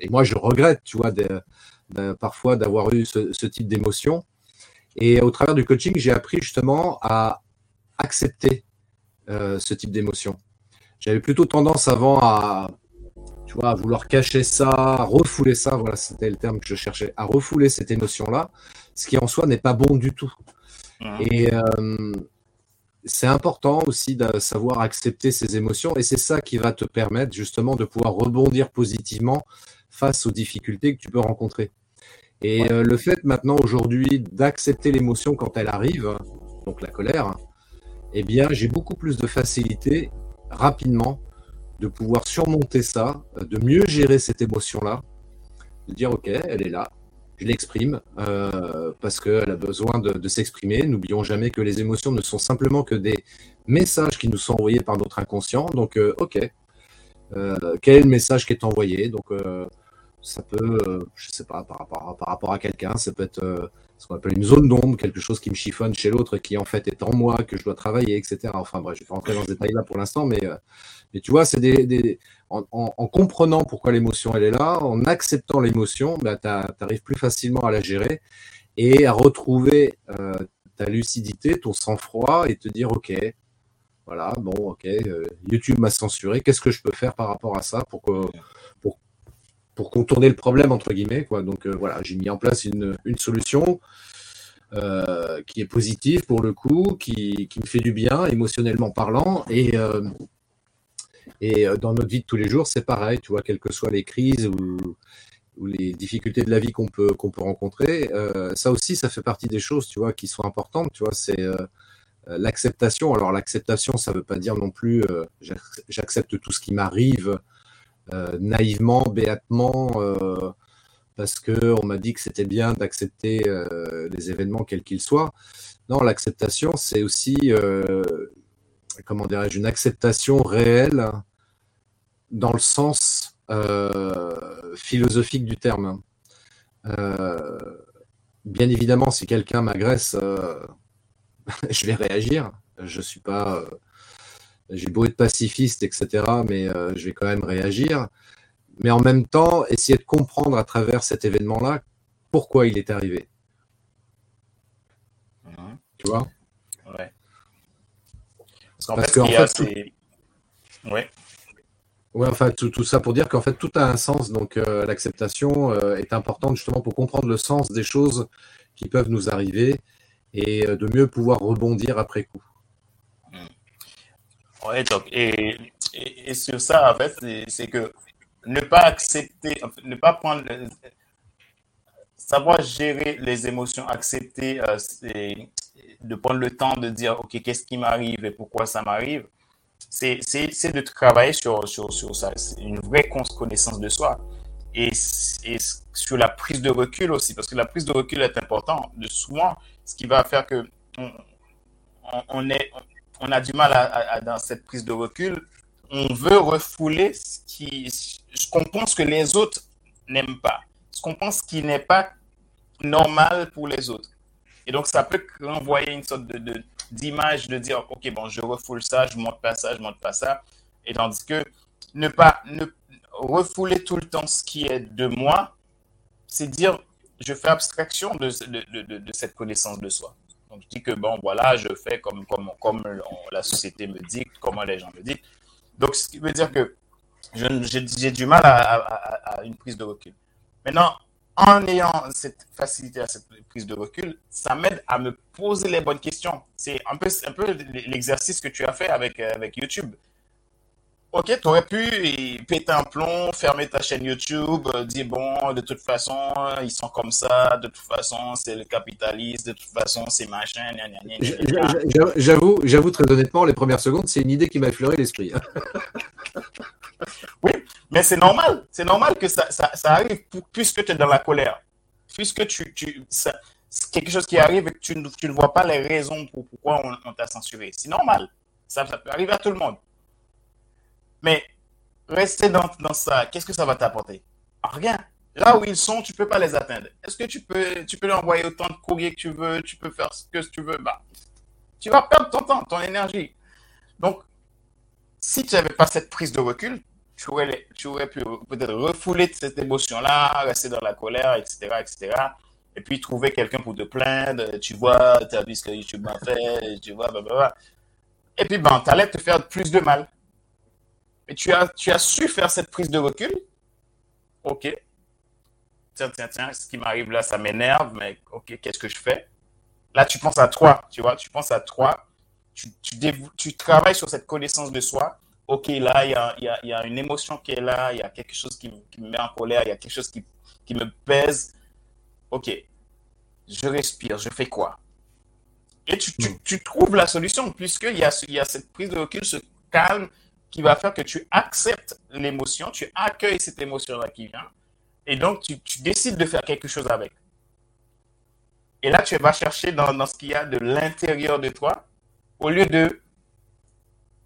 Et moi, je regrette, tu vois, parfois d'avoir eu ce, ce type d'émotion. Et au travers du coaching, j'ai appris justement à accepter euh, ce type d'émotion. J'avais plutôt tendance avant à, tu vois, à vouloir cacher ça, à refouler ça, voilà, c'était le terme que je cherchais, à refouler cette émotion-là, ce qui en soi n'est pas bon du tout. Et euh, c'est important aussi de savoir accepter ces émotions, et c'est ça qui va te permettre justement de pouvoir rebondir positivement face aux difficultés que tu peux rencontrer. Et ouais. euh, le fait maintenant aujourd'hui d'accepter l'émotion quand elle arrive, donc la colère, eh bien j'ai beaucoup plus de facilité rapidement de pouvoir surmonter ça, de mieux gérer cette émotion-là, de dire ok, elle est là, je l'exprime euh, parce qu'elle a besoin de, s'exprimer. N'oublions jamais que les émotions ne sont simplement que des messages qui nous sont envoyés par notre inconscient. Donc euh, ok, euh, quel est le message qui est envoyé? Donc ça peut, je sais pas, par rapport à, par rapport à quelqu'un, ça peut être ce qu'on appelle une zone d'ombre, quelque chose qui me chiffonne chez l'autre qui en fait est en moi, que je dois travailler, etc. Enfin bref, je vais pas rentrer dans ce détail-là pour l'instant, mais, euh, tu vois, c'est des, en, comprenant pourquoi l'émotion elle est là, en acceptant l'émotion, bah, tu arrives plus facilement à la gérer et à retrouver euh, ta lucidité, ton sang-froid et te dire ok, voilà, bon, ok, euh, YouTube m'a censuré, qu'est-ce que je peux faire par rapport à ça pour que pour pour contourner le problème, entre guillemets. Quoi. Donc euh, voilà, j'ai mis en place une, une solution euh, qui est positive pour le coup, qui, qui, me fait du bien émotionnellement parlant. Et, euh, et dans notre vie de tous les jours, c'est pareil, tu vois, quelles que soient les crises ou, ou les difficultés de la vie qu'on peut, qu'on peut rencontrer, ça aussi, ça fait partie des choses, tu vois, qui sont importantes, tu vois, c'est l'acceptation. Alors l'acceptation, ça ne veut pas dire non plus j'accepte tout ce qui m'arrive naïvement, béatement, euh, parce qu'on m'a dit que c'était bien d'accepter euh, les événements quels qu'ils soient. Non, l'acceptation, c'est aussi, comment dirais-je, une acceptation réelle dans le sens philosophique du terme. bien évidemment, si quelqu'un m'agresse, [LAUGHS] je vais réagir. Je ne suis pas j'ai beau être pacifiste, etc., mais euh, je vais quand même réagir. Mais en même temps, essayer de comprendre à travers cet événement-là pourquoi il est arrivé. Mmh. Tu vois?
Ouais.
Parce qu'en fait, tout... ouais. Ouais, enfin, tout, tout, ça pour dire qu'en fait, tout a un sens. Donc, euh, l'acceptation euh, est importante justement pour comprendre le sens des choses qui peuvent nous arriver et de mieux pouvoir rebondir après coup.
Ouais, donc, et, et, sur ça, en fait, c'est que ne pas accepter, ne pas prendre, savoir gérer les émotions, accepter, euh, de prendre le temps de dire, OK, qu'est-ce qui m'arrive et pourquoi ça m'arrive, c'est de travailler sur, sur, sur ça, une vraie connaissance de soi. Et, et, sur la prise de recul aussi, parce que la prise de recul est importante. De souvent, ce qui va faire que on, on est, on a du mal à, dans cette prise de recul. On veut refouler ce qui, qu'on pense que les autres n'aiment pas, ce qu'on pense qui n'est pas normal pour les autres. Et donc, ça peut renvoyer une sorte d'image de, dire, OK, bon, je refoule ça, je monte pas ça, je monte pas ça. Et tandis que ne pas refouler tout le temps ce qui est de moi, c'est dire, je fais abstraction de cette connaissance de soi. Donc, je dis que, bon, voilà, je fais comme, comme, comme la société me dit, comment les gens me disent. Donc, ce qui veut dire que j'ai du mal à, à, une prise de recul. Maintenant, en ayant cette facilité à cette prise de recul, ça m'aide à me poser les bonnes questions. C'est un peu, un peu l'exercice que tu as fait avec, avec YouTube. Ok, tu aurais pu péter un plomb, fermer ta chaîne YouTube, euh, dire bon, de toute façon, ils sont comme ça, de toute façon, c'est le capitalisme, de toute façon, c'est machin,
J'avoue, j'avoue très honnêtement, les premières secondes, c'est une idée qui m'a effleuré l'esprit. [LAUGHS]
oui, mais c'est normal, c'est normal que ça, ça, ça arrive puisque tu es dans la colère, puisque tu, quelque chose qui arrive et que tu, tu, ne vois pas les raisons pour pourquoi on, on t'a censuré. C'est normal, ça, ça peut arriver à tout le monde. Mais rester dans, dans ça, qu'est-ce que ça va t'apporter? Rien. Là où ils sont, tu ne peux pas les atteindre. Est-ce que tu peux, tu peux leur envoyer autant de courriers que tu veux, tu peux faire ce que tu veux bah, Tu vas perdre ton temps, ton énergie. Donc, si tu n'avais pas cette prise de recul, tu aurais, tu aurais pu peut-être refouler cette émotion-là, rester dans la colère, etc., etc. Et puis trouver quelqu'un pour te plaindre. Tu vois, tu as vu ce que YouTube m'a fait, tu vois, blablabla. Et puis, ben, tu allais te faire plus de mal. Mais tu as, tu as su faire cette prise de recul? OK. Tiens, tiens, tiens, ce qui m'arrive là, ça m'énerve, mais OK, qu'est-ce que je fais? Là, tu penses à toi, tu vois, tu penses à toi. Tu, tu, tu travailles sur cette connaissance de soi. OK, là, il y a, y, a, y a, une émotion qui est là, il y a quelque chose qui, qui, me met en colère, il y a quelque chose qui, qui me pèse. OK, je respire, je fais quoi? Et tu, tu, tu trouves la solution, puisqu'il y a, y a cette prise de recul, ce calme, qui va faire que tu acceptes l'émotion, tu accueilles cette émotion-là qui vient, et donc tu, décides de faire quelque chose avec. Et là, tu vas chercher dans, ce qu'il y a de l'intérieur de toi, au lieu de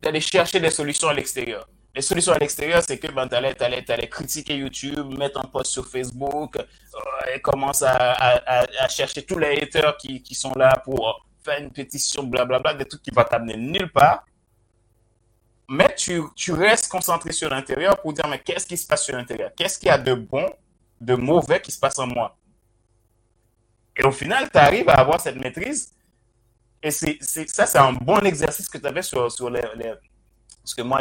d'aller chercher des solutions à l'extérieur. Les solutions à l'extérieur, c'est que ben, tu allais, critiquer YouTube, mettre un post sur Facebook, euh, et commence à, à, à, chercher tous les haters qui, qui sont là pour faire une pétition, blablabla, des trucs qui vont t'amener nulle part mais tu, tu, restes concentré sur l'intérieur pour dire, mais qu'est-ce qui se passe sur l'intérieur? Qu'est-ce qu'il y a de bon, de mauvais qui se passe en moi? Et au final, tu arrives à avoir cette maîtrise. Et c'est, ça, c'est un bon exercice que tu avais sur, sur les, Parce que moi,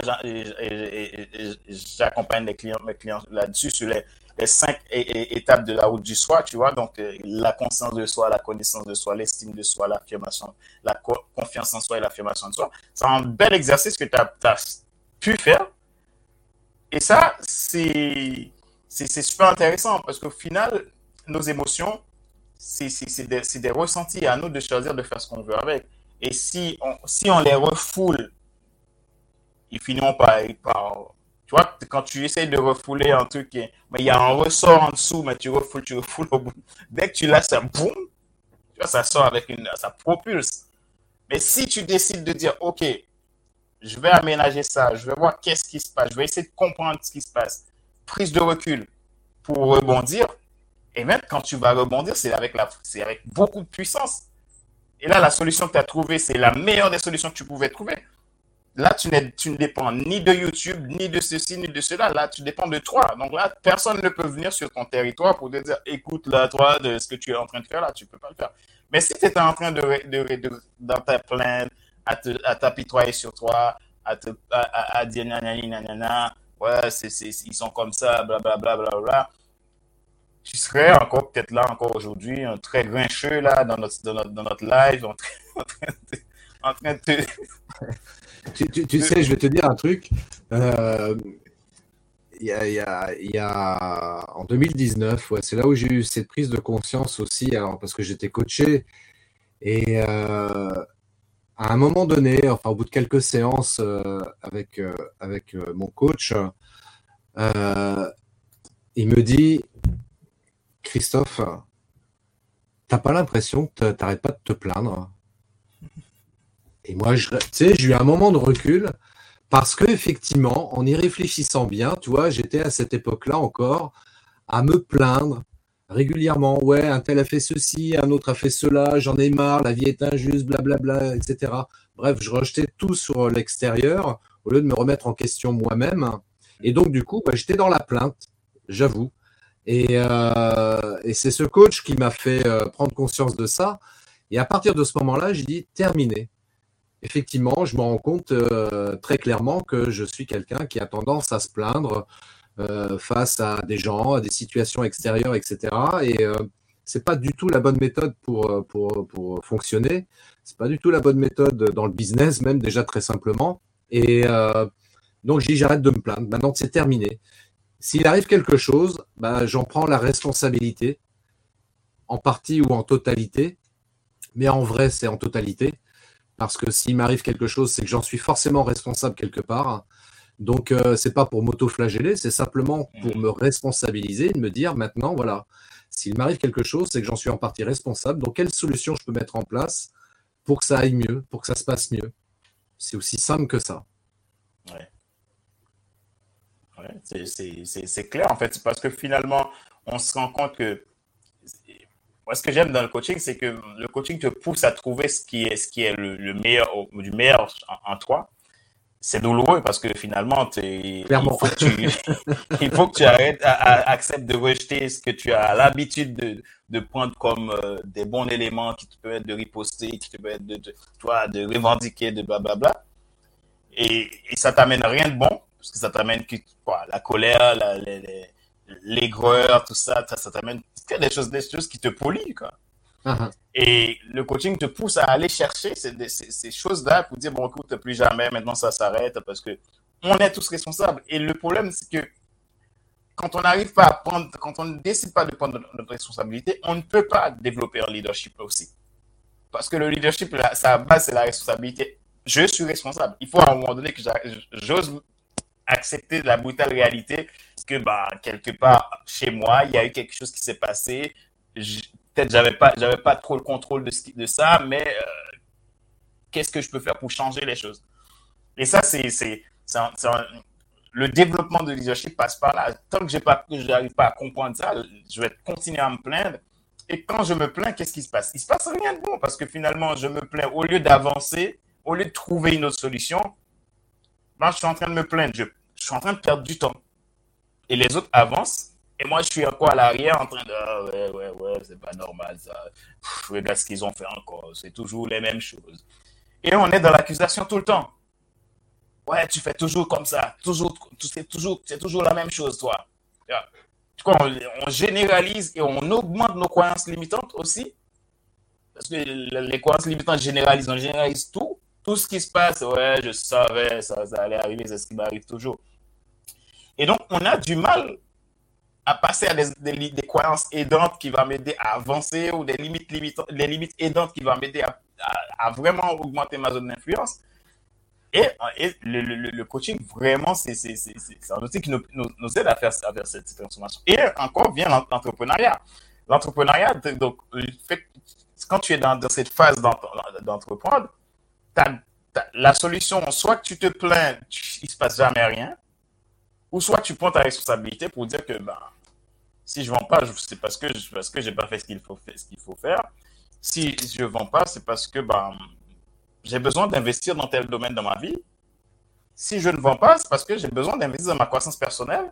j'accompagne clients, mes clients là-dessus, sur les, les cinq étapes de la route du soi, tu vois. Donc, euh, la conscience de soi, la connaissance de soi, l'estime de soi, l'affirmation, la confiance en soi et l'affirmation de soi. C'est un bel exercice que tu as, pu faire. Et ça, c'est super intéressant parce qu'au final, nos émotions, c'est des, des, ressentis à nous de choisir de faire ce qu'on veut avec. Et si on, si on les refoule, ils finiront par, vois, quand tu essayes de refouler un truc, mais il y a un ressort en dessous, mais tu refoules, tu refoules au bout. Dès que tu lâches, ça boum, ça sort avec une, ça propulse. Mais si tu décides de dire, OK, je vais aménager ça, je vais voir qu'est-ce qui se passe, je vais essayer de comprendre ce qui se passe, prise de recul pour rebondir, et même quand tu vas rebondir, c'est avec, la, avec beaucoup de puissance. Et là, la solution que tu as trouvée, c'est la meilleure des solutions que tu pouvais trouver. Là, tu, ne dépends ni de YouTube, ni de ceci, ni de cela. Là, tu dépends de toi. Donc là, personne ne peut venir sur ton territoire pour te dire, écoute, là, toi, de ce que tu es en train de faire, là, tu ne peux pas le faire. Mais si tu étais en train de, de, dans ta plainte, à t'apitoyer sur toi, à, dire nanani, nanana, ouais, c est, ils sont comme ça, blablabla, bla, bla, bla, tu serais encore peut-être là encore aujourd'hui, très grincheux là dans notre, dans notre, dans notre live, en train de, en train de te... [LAUGHS]
tu, sais, je vais te dire un truc. Euh, y a, en 2019, ouais, c'est là où j'ai eu cette prise de conscience aussi, alors parce que j'étais coaché et euh, à un moment donné, enfin au bout de quelques séances euh, avec euh, avec mon coach, il me dit, Christophe, t'as pas l'impression que t'arrêtes pas de te plaindre? Et moi, tu sais, j'ai eu un moment de recul parce que effectivement, en y réfléchissant bien, tu vois, j'étais à cette époque-là encore à me plaindre régulièrement. Ouais, un tel a fait ceci, un autre a fait cela, j'en ai marre, la vie est injuste, blablabla, etc. Bref, je rejetais tout sur l'extérieur au lieu de me remettre en question moi-même. Et donc, du coup, bah, j'étais dans la plainte, j'avoue. Et, euh, et c'est ce coach qui m'a fait euh, prendre conscience de ça. Et à partir de ce moment-là, j'ai dit terminé effectivement, je me rends compte euh, très clairement que je suis quelqu'un qui a tendance à se plaindre euh, face à des gens, à des situations extérieures, etc. Et euh, c'est pas du tout la bonne méthode pour, pour, pour fonctionner. C'est pas du tout la bonne méthode dans le business, même déjà très simplement. Et, euh, Donc, dis, j'arrête de me plaindre. Maintenant, c'est terminé. S'il arrive quelque chose, bah, j'en prends la responsabilité, en partie ou en totalité. Mais en vrai, c'est en totalité. Parce que s'il m'arrive quelque chose, c'est que j'en suis forcément responsable quelque part. Donc, euh, c'est pas pour m'auto-flageller, c'est simplement pour me responsabiliser, me dire maintenant, voilà, s'il m'arrive quelque chose, c'est que j'en suis en partie responsable. Donc, quelle solution je peux mettre en place pour que ça aille mieux, pour que ça se passe mieux? C'est aussi simple que ça.
Ouais. c'est clair en fait, parce que finalement, on se rend compte que moi, ce que j'aime dans le coaching, c'est que le coaching te pousse à trouver ce qui est, ce qui est le, meilleur, du meilleur en toi c'est douloureux parce que finalement, il faut, que tu, [LAUGHS] il faut que tu arrêtes, à, acceptes de rejeter ce que tu as l'habitude de, de, prendre comme euh, des bons éléments qui te permettent de riposter, qui te permettent de, de, toi, de revendiquer, de blablabla. Et, et ça t'amène rien de bon, parce que ça t'amène la colère, l'aigreur, tout ça, ça, ça t'amène des choses, des choses qui te polluent. Quoi. Uh-huh. Et le coaching te pousse à aller chercher ces, ces, choses-là pour dire, bon, écoute, plus jamais, maintenant ça s'arrête parce que on est tous responsables. Et le problème, c'est que quand on n'arrive pas à prendre, quand on ne décide pas de prendre notre responsabilité, on ne peut pas développer un leadership aussi. Parce que le leadership, sa base, c'est la responsabilité. Je suis responsable. Il faut à un moment donné que j'ose accepter la brutale réalité que, bah, quelque part, chez moi, il y a eu quelque chose qui s'est passé peut-être j'avais pas j'avais pas trop le contrôle de, de ça, mais euh, qu'est-ce que je peux faire pour changer les choses? Et ça, c'est c'est le développement de leadership passe par là. Tant que j'ai pas que j'arrive pas à comprendre ça, je vais continuer à me plaindre. Et quand je me plains, qu'est-ce qui se passe? Il se passe rien de bon parce que finalement, je me plains au lieu d'avancer, au lieu de trouver une autre solution. Je suis en train de me plaindre. Je, suis en train de perdre du temps. Et les autres avancent et moi, je suis encore à l'arrière en train de ah, ouais, ouais, ouais, c'est pas normal ça. regarde ce qu'ils ont fait encore. C'est toujours les mêmes choses. Et on est dans l'accusation tout le temps. Ouais, tu fais toujours comme ça. Toujours, c'est toujours, toujours la même chose, toi. On, on généralise et on augmente nos croyances limitantes aussi. Parce que les croyances limitantes généralisent, on généralise tout. Tout ce qui se passe, ouais, je savais, ça, ça allait arriver, c'est ce qui m'arrive toujours. Et donc, on a du mal à passer à des, des, croyances aidantes qui vont m'aider à avancer ou des limites, limitantes, des limites aidantes qui vont m'aider à, à, vraiment augmenter ma zone d'influence. Et, le, le, coaching, vraiment, c'est un outil qui nous, nous, aide à faire, à faire cette, transformation. Et encore vient l'entrepreneuriat. L'entrepreneuriat, donc, fait, quand tu es dans cette phase d'entreprendre, la solution, soit tu te plains, il se passe jamais rien, ou soit tu prends ta responsabilité pour dire que ben, si je ne vends pas, c'est parce que je parce que j'ai pas fait ce qu'il faut, qu'il faut faire. Si je ne vends pas, c'est parce que ben, j'ai besoin d'investir dans tel domaine dans ma vie. Si je ne vends pas, c'est parce que j'ai besoin d'investir dans ma croissance personnelle.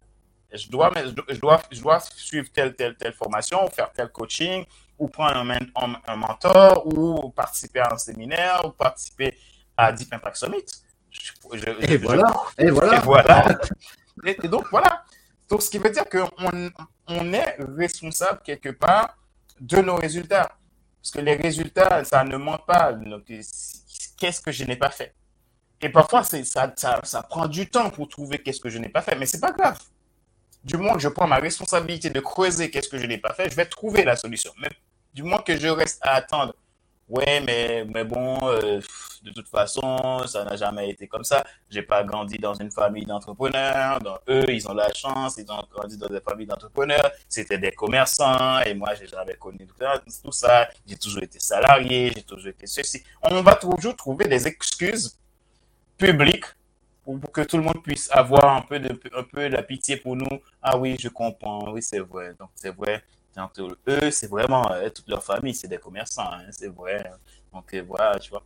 Je, dois, je, dois, je dois suivre telle, telle, telle formation, faire tel coaching, ou prendre un, un, mentor, ou participer à un séminaire, ou participer à Deep Impact Summit.
et, voilà, et voilà.
Et voilà. Et, donc, voilà. Donc, ce qui veut dire qu'on on est responsable quelque part de nos résultats. Parce que les résultats, ça ne manque pas. Qu'est-ce que je n'ai pas fait? Et parfois, ça, ça, ça, prend du temps pour trouver qu'est-ce que je n'ai pas fait. Mais c'est pas grave. Du moins je prends ma responsabilité de creuser qu'est-ce que je n'ai pas fait, je vais trouver la solution. Mais du moins que je reste à attendre Ouais, mais, mais bon, euh, de toute façon, ça n'a jamais été comme ça. J'ai pas grandi dans une famille d'entrepreneurs. Eux, ils ont la chance, ils ont grandi dans des familles d'entrepreneurs. C'était des commerçants et moi, j'ai jamais connu tout ça. J'ai toujours été salarié, j'ai toujours été ceci. On va toujours trouver des excuses publiques pour, que tout le monde puisse avoir un peu de, un peu la pitié pour nous. Ah oui, je comprends. Oui, c'est vrai. Donc, c'est vrai eux, c'est vraiment euh, toute leur famille, c'est des commerçants, hein, c'est vrai. Donc euh, voilà, tu vois.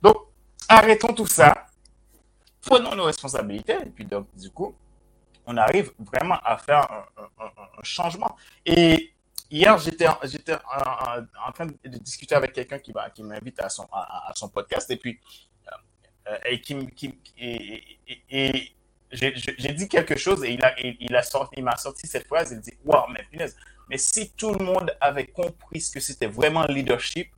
Donc, arrêtons tout ça, prenons nos responsabilités, et puis donc, du coup, on arrive vraiment à faire un, changement. Et hier, j'étais j'étais en, train de discuter avec quelqu'un qui, qui m'invite à son, à, son podcast, et puis, euh, et j'ai dit quelque chose et il a, il, sorti, m'a sorti cette phrase. Il dit, waouh, mais punaise, mais si tout le monde avait compris ce que c'était vraiment le leadership,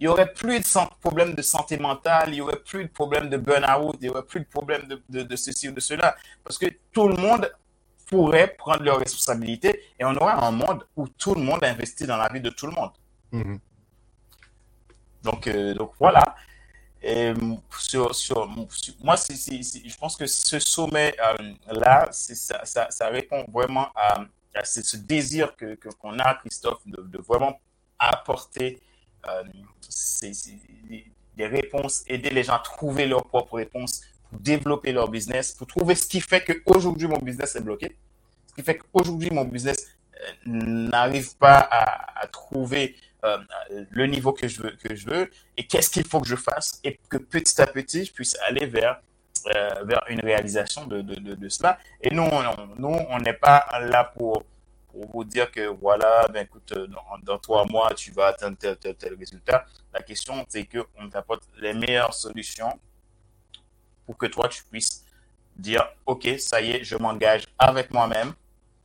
il y aurait plus de problèmes de santé mentale, il y aurait plus de problèmes de burn-out, il y aurait plus de problèmes de, de, ceci ou de cela. Parce que tout le monde pourrait prendre leurs responsabilités et on aurait un monde où tout le monde investit dans la vie de tout le monde. Mm-hmm. Donc, euh, donc voilà. Et sur, sur, moi, je pense que ce sommet-là, euh, ça, ça, ça, répond vraiment à, à ce, désir que qu'on a, Christophe, de, vraiment apporter euh, des réponses, aider les gens à trouver leurs propres réponses, pour développer leur business, pour trouver ce qui fait qu'aujourd'hui mon business est bloqué, ce qui fait qu'aujourd'hui mon business euh, n'arrive pas à, trouver euh, le niveau que je veux, que je veux et qu'est-ce qu'il faut que je fasse et que petit à petit je puisse aller vers vers une réalisation de, de, de, cela. Et nous, on n'est pas là pour pour vous dire que voilà, ben écoute, euh, dans, trois mois, tu vas atteindre tel, tel, tel résultat. La question, c'est qu'on t'apporte les meilleures solutions pour que toi, tu puisses dire, OK, ça y est, je m'engage avec moi-même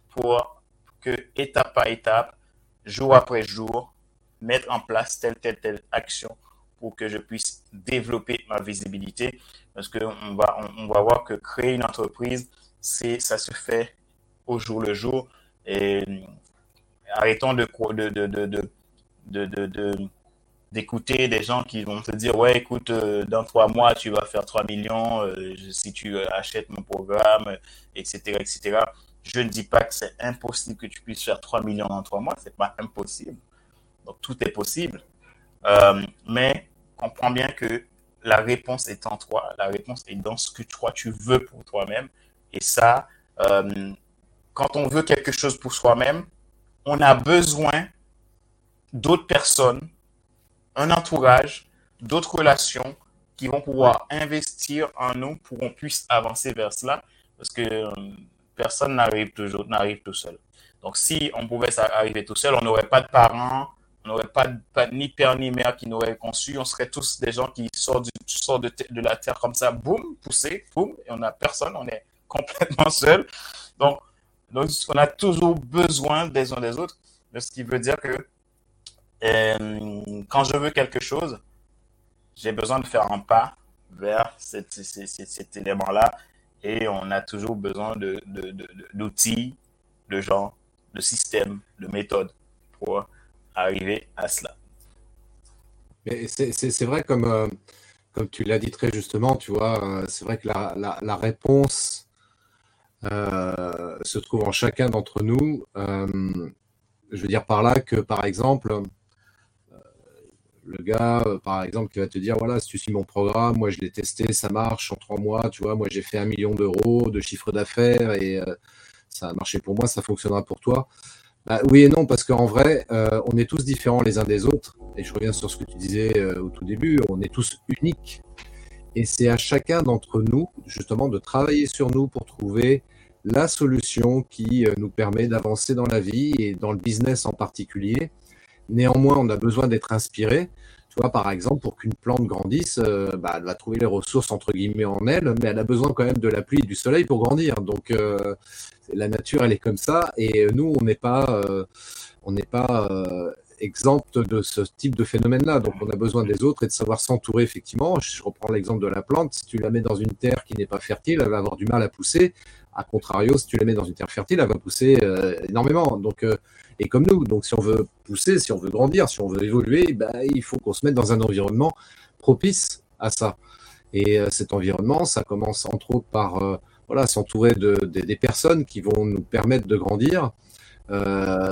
pour que étape par étape, jour après jour, mettre en place telle, telle, telle action pour que je puisse développer ma visibilité. Parce qu'on va, on, va voir que créer une entreprise, c'est, ça se fait au jour le jour. Et arrêtons de, de, de, de, d'écouter des gens qui vont te dire ouais écoute euh, dans trois mois tu vas faire 3 millions euh, si tu achètes mon programme etc etc je ne dis pas que c'est impossible que tu puisses faire 3 millions dans trois mois. C'est pas impossible. Donc tout est possible. Euh, mais comprends bien que la réponse est en toi la réponse est dans ce que toi tu veux pour toi-même et ça quand on veut quelque chose pour soi-même, on a besoin d'autres personnes, un entourage, d'autres relations qui vont pouvoir investir en nous pour qu'on puisse avancer vers cela, parce que euh, personne n'arrive toujours, n'arrive tout seul. Donc, si on pouvait arriver tout seul, on n'aurait pas de parents, on n'aurait pas, ni père ni mère qui nous auraient conçus, on serait tous des gens qui sortent, du, de, de la terre comme ça, boum, poussés, boum, et on n'a personne, on est [LAUGHS] complètement seul. Donc, donc, on a toujours besoin des uns des autres, ce qui veut dire que euh, quand je veux quelque chose, j'ai besoin de faire un pas vers cet, élément-là. Et on a toujours besoin d'outils, de, de, gens, de systèmes, de méthodes pour arriver à cela.
C'est vrai, comme, euh, comme tu l'as dit très justement, tu vois, euh, c'est vrai que la, réponse euh, se trouve en chacun d'entre nous. Je veux dire par là que, par exemple, le gars, par exemple, qui va te dire, voilà, si tu suis mon programme, moi je l'ai testé, ça marche en trois mois, tu vois, moi j'ai fait un million d'euros de chiffre d'affaires et ça a marché pour moi, ça fonctionnera pour toi. Bah, oui et non, parce qu'en vrai, on est tous différents les uns des autres. Et je reviens sur ce que tu disais au tout début, on est tous uniques. Et c'est à chacun d'entre nous, justement, de travailler sur nous pour trouver la solution qui euh, nous permet d'avancer dans la vie et dans le business en particulier. Néanmoins, on a besoin d'être inspiré. Tu vois, par exemple, pour qu'une plante grandisse, euh, bah, elle va trouver les ressources entre guillemets en elle, mais elle a besoin quand même de la pluie et du soleil pour grandir. Donc, euh, la nature, elle est comme ça, et nous, on n'est pas, on n'est pas exempt de ce type de phénomène-là. Donc, on a besoin des autres et de savoir s'entourer, effectivement. Je reprends l'exemple de la plante. Si tu la mets dans une terre qui n'est pas fertile, elle va avoir du mal à pousser. A contrario, si tu la mets dans une terre fertile, elle va pousser euh, énormément. Donc, euh, et comme nous, donc si on veut pousser, si on veut grandir, si on veut évoluer, bah, il faut qu'on se mette dans un environnement propice à ça. Et euh, cet environnement, ça commence entre autres par voilà, s'entourer de, des personnes qui vont nous permettre de grandir.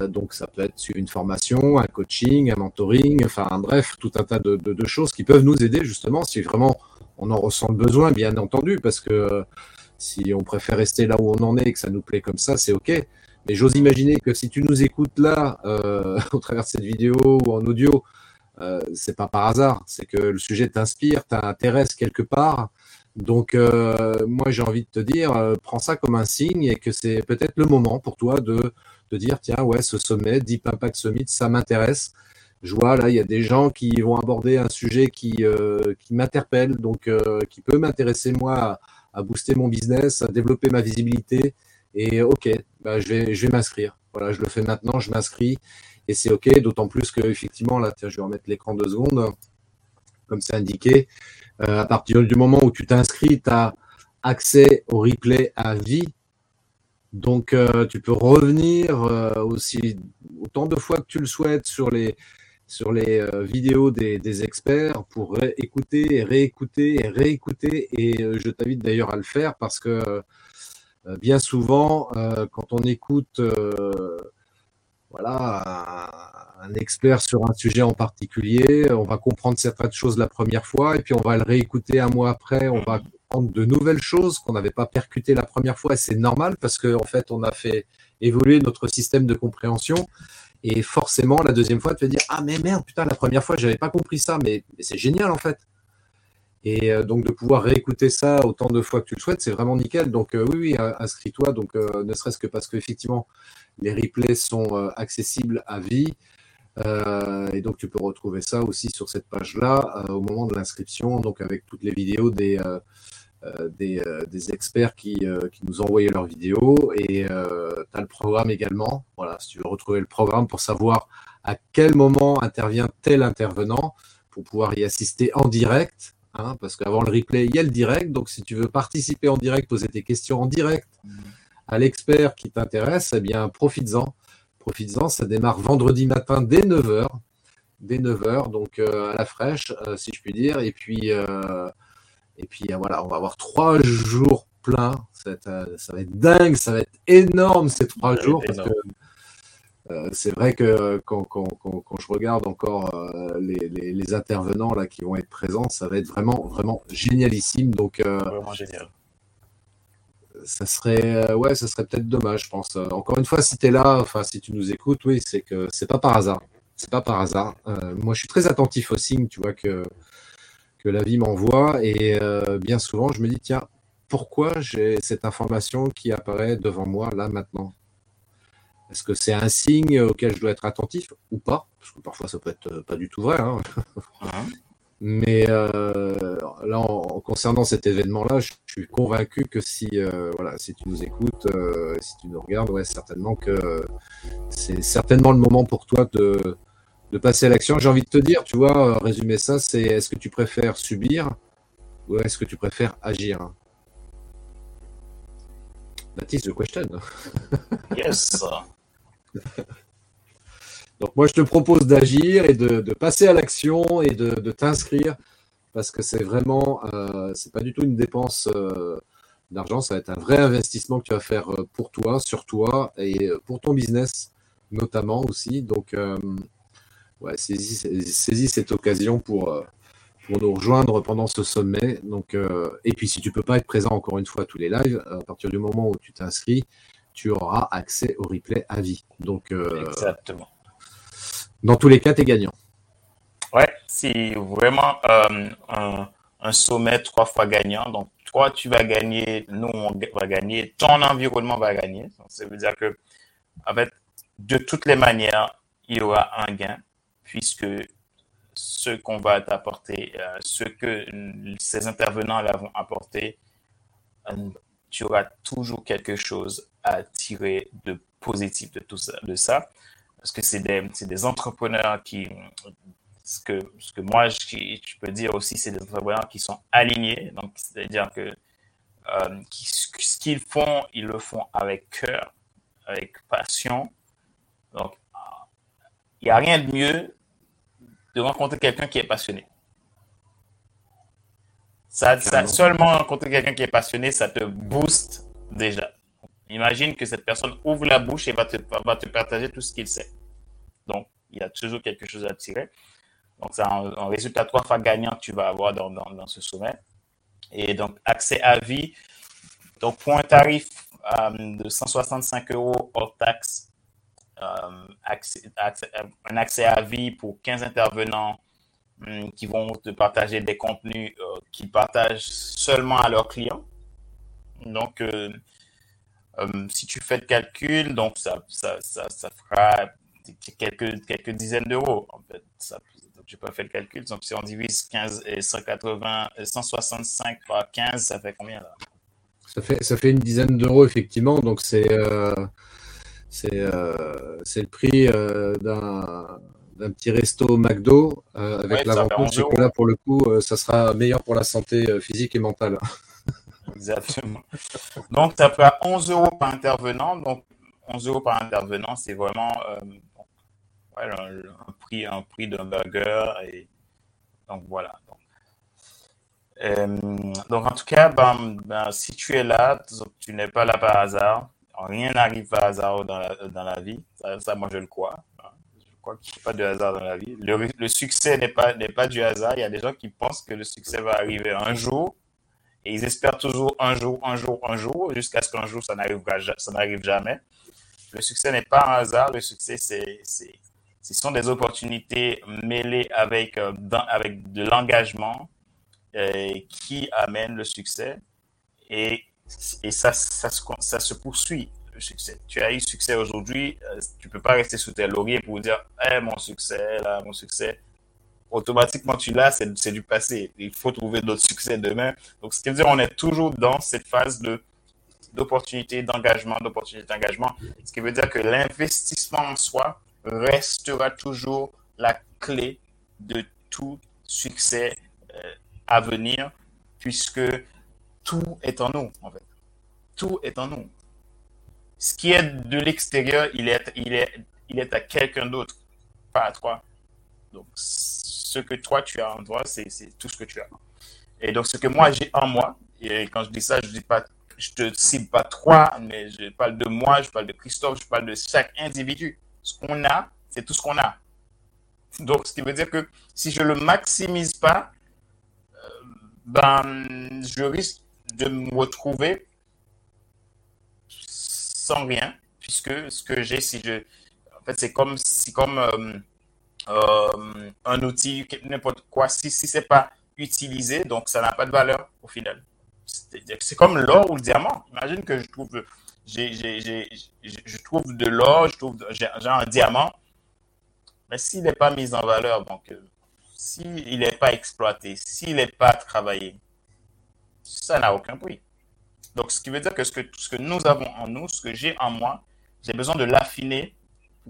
donc ça peut être suivre une formation, un coaching, un mentoring, enfin bref, tout un tas de, de, choses qui peuvent nous aider justement si vraiment on en ressent le besoin, bien entendu, parce que si on préfère rester là où on en est et que ça nous plaît comme ça, c'est OK. Mais j'ose imaginer que si tu nous écoutes là, euh, [LAUGHS] au travers de cette vidéo ou en audio, euh, c'est pas par hasard. C'est que le sujet t'inspire, t'intéresse quelque part. Donc, euh, moi, j'ai envie de te dire, euh, prends ça comme un signe et que c'est peut-être le moment pour toi de, dire, tiens, ouais, ce sommet, Deep Impact Summit, ça m'intéresse. Je vois là, il y a des gens qui vont aborder un sujet qui, qui m'interpelle, donc qui peut m'intéresser moi à booster mon business, à développer ma visibilité. Et ok, bah, je vais, je vais m'inscrire. Voilà, je le fais maintenant, je m'inscris et c'est ok. D'autant plus que effectivement là, je vais remettre l'écran deux secondes. comme c'est indiqué. à partir du moment où tu t'inscris, tu as accès au replay à vie. Donc, tu peux revenir aussi autant de fois que tu le souhaites sur les, sur les euh, vidéos des, experts pour écouter et réécouter et réécouter. Et euh, je t'invite d'ailleurs à le faire parce que euh, bien souvent, quand on écoute voilà, un, expert sur un sujet en particulier, on va comprendre certaines choses la première fois et puis on va le réécouter un mois après, on va comprendre de nouvelles choses qu'on n'avait pas percutées la première fois et c'est normal parce qu'en en fait, on a fait évoluer notre système de compréhension et forcément, la deuxième fois, tu vas dire Ah, mais merde, putain, la première fois, je n'avais pas compris ça, mais, c'est génial en fait. Et euh, donc, de pouvoir réécouter ça autant de fois que tu le souhaites, c'est vraiment nickel. Donc, euh, oui, oui, inscris-toi. Donc, euh, ne serait-ce que parce qu'effectivement, les replays sont accessibles à vie. et donc, tu peux retrouver ça aussi sur cette page-là au moment de l'inscription, donc avec toutes les vidéos des des, experts qui, qui, nous envoyé leurs vidéos et tu as le programme également. Voilà, si tu veux retrouver le programme pour savoir à quel moment intervient tel intervenant pour pouvoir y assister en direct. Hein, parce qu'avant le replay, il y a le direct. Donc, si tu veux participer en direct, poser tes questions en direct à l'expert qui t'intéresse, eh bien, profites-en. Profites-en, ça démarre vendredi matin dès 9h. Dès 9h, donc à la fraîche, si je puis dire. Et puis, et puis euh, voilà, on va avoir trois jours pleins. Ça va, être, dingue, ça va être énorme ces trois jours. Parce que euh, c'est vrai que quand, je regarde encore euh, les, intervenants là qui vont être présents, ça va être vraiment, vraiment génialissime. Donc,
vraiment génial.
Ça serait, ouais, ça serait peut-être dommage, je pense. encore une fois, si tu es là, enfin, si tu nous écoutes, oui, c'est que c'est pas par hasard. C'est pas par hasard. moi, je suis très attentif aux signes, tu vois, que que la vie m'envoie. Et euh, bien souvent, je me dis, tiens, pourquoi j'ai cette information qui apparaît devant moi là maintenant? Est-ce que c'est un signe auquel je dois être attentif ou pas? Parce que parfois, ça peut être euh, pas du tout vrai. Hein. Mais euh, là, en, concernant cet événement-là, je, suis convaincu que si, voilà, si tu nous écoutes, si tu nous regardes, ouais, certainement que c'est certainement le moment pour toi de, de passer à l'action. J'ai envie de te dire, tu vois, euh, résumer ça, c'est est-ce que tu préfères subir ou est-ce que tu préfères agir? Is the question.
Yes.
Donc moi, je te propose d'agir et de, passer à l'action et de, t'inscrire parce que c'est vraiment, euh, c'est pas du tout une dépense euh, d'argent, ça va être un vrai investissement que tu vas faire pour toi, sur toi et pour ton business notamment aussi. Donc ouais, saisis, cette occasion pour, euh, pour nous rejoindre pendant ce sommet. Donc, euh, et puis, si tu peux pas être présent encore une fois à tous les lives, à partir du moment où tu t'inscris, tu auras accès au replay à vie. Donc,
euh, Exactement.
Dans tous les cas, tu es gagnant.
Ouais, c'est vraiment un, un, sommet trois fois gagnant. Donc, toi, tu vas gagner, nous, on va gagner, ton environnement va gagner. ça veut dire que, en fait, de toutes les manières, il y aura un gain puisque ce qu'on va t'apporter, euh, ce que ces intervenants apporter, euh, tu auras toujours quelque chose à tirer de positif de tout ça, de ça parce que c'est des, entrepreneurs qui, ce que, ce que moi je, peux dire aussi, c'est des entrepreneurs qui sont alignés, donc c'est-à-dire que euh, ce qu'ils font, ils le font avec cœur, avec passion. Donc, il n'y a rien de mieux de rencontrer quelqu'un qui est passionné. Ça, seulement rencontrer quelqu'un qui est passionné, ça te booste déjà. Imagine que cette personne ouvre la bouche et va te, va te partager tout ce qu'il sait. Donc, il y a toujours quelque chose à tirer. Donc, c'est un, résultat trois fois gagnant que tu vas avoir dans, dans, ce sommet. Et donc, accès à vie. Donc, pour un tarif euh, de 165 euros hors taxe, euh, un accès à vie pour 15 intervenants qui vont te partager des contenus euh, qu'ils partagent seulement à leurs clients. Donc, euh, hum, si tu fais le calcul, donc ça, ça, ça, fera quelques, quelques dizaines d'euros. En fait, ça, je peux faire le calcul. Donc, si on divise 15 et 180, 165 par 15, ça fait combien là?
Ça fait, ça fait une dizaine d'euros, effectivement. Donc, c'est c'est euh, le prix euh, d'un d'un petit resto McDo avec
Ouais,
l'avantage,
fait
c'est
11
que là, pour le coup, ça sera meilleur pour la santé physique et mentale. [LAUGHS]
Exactement. Donc, ça fait 11 euros par intervenant. Donc, 11 euros par intervenant, c'est vraiment euh, ouais, un, un prix, un prix d'un burger. Et, donc, voilà. Donc, euh, donc, en tout cas, ben, ben, si tu es là, tu n'es pas là par hasard. Rien n'arrive par hasard dans la, dans la vie. Ça, ça, moi, je le crois. Crois qu'il n'y a pas de hasard dans la vie. Le, succès n'est pas, n'est pas du hasard. Il y a des gens qui pensent que le succès va arriver un jour et ils espèrent toujours un jour, un jour, un jour, jusqu'à ce qu'un jour, ça n'arrive, ça n'arrive jamais. Le succès n'est pas un hasard. Le succès, c'est, c'est, ce sont des opportunités mêlées avec, euh, avec de l'engagement euh, qui amènent le succès. Et, et ça, ça, se, ça se poursuit, succès. Tu as eu succès aujourd'hui, euh, tu peux pas rester sous tes lauriers pour dire, mon succès, là, mon succès automatiquement tu l'as, c'est du passé. Il faut trouver d'autres succès demain. Donc, ce qui veut dire, on est toujours dans cette phase de d'engagement, d'opportunité, d'engagement. Ce qui veut dire que l'investissement en soi restera toujours la clé de tout succès euh, à venir, puisque tout est en nous, en fait. Tout est en nous. Ce qui est de l'extérieur, il est, il, est, il est à quelqu'un d'autre, pas à toi. Donc, ce que toi tu as en toi, c'est tout ce que tu as. Et donc, ce que moi j'ai en moi, et quand je dis ça, je je te cible pas toi, mais je parle de moi, je parle de Christophe, je parle de chaque individu. Ce qu'on a, c'est tout ce qu'on a. Donc, ce qui veut dire que si je le maximise pas, euh, ben, je risque de me retrouver sans rien, puisque ce que j'ai, si je, en fait, c'est comme, c'est comme euh, euh, un outil, n'importe quoi, si, si c'est pas utilisé, donc ça n'a pas de valeur au final. C'est comme l'or ou le diamant. Imagine que je trouve, je trouve de l'or, je trouve, j'ai un diamant, mais s'il n'est pas mis en valeur, donc euh, s'il n'est pas exploité, s'il n'est pas travaillé, ça n'a aucun prix. Donc, ce qui veut dire que ce, que nous avons en nous, ce que j'ai en moi, j'ai besoin de l'affiner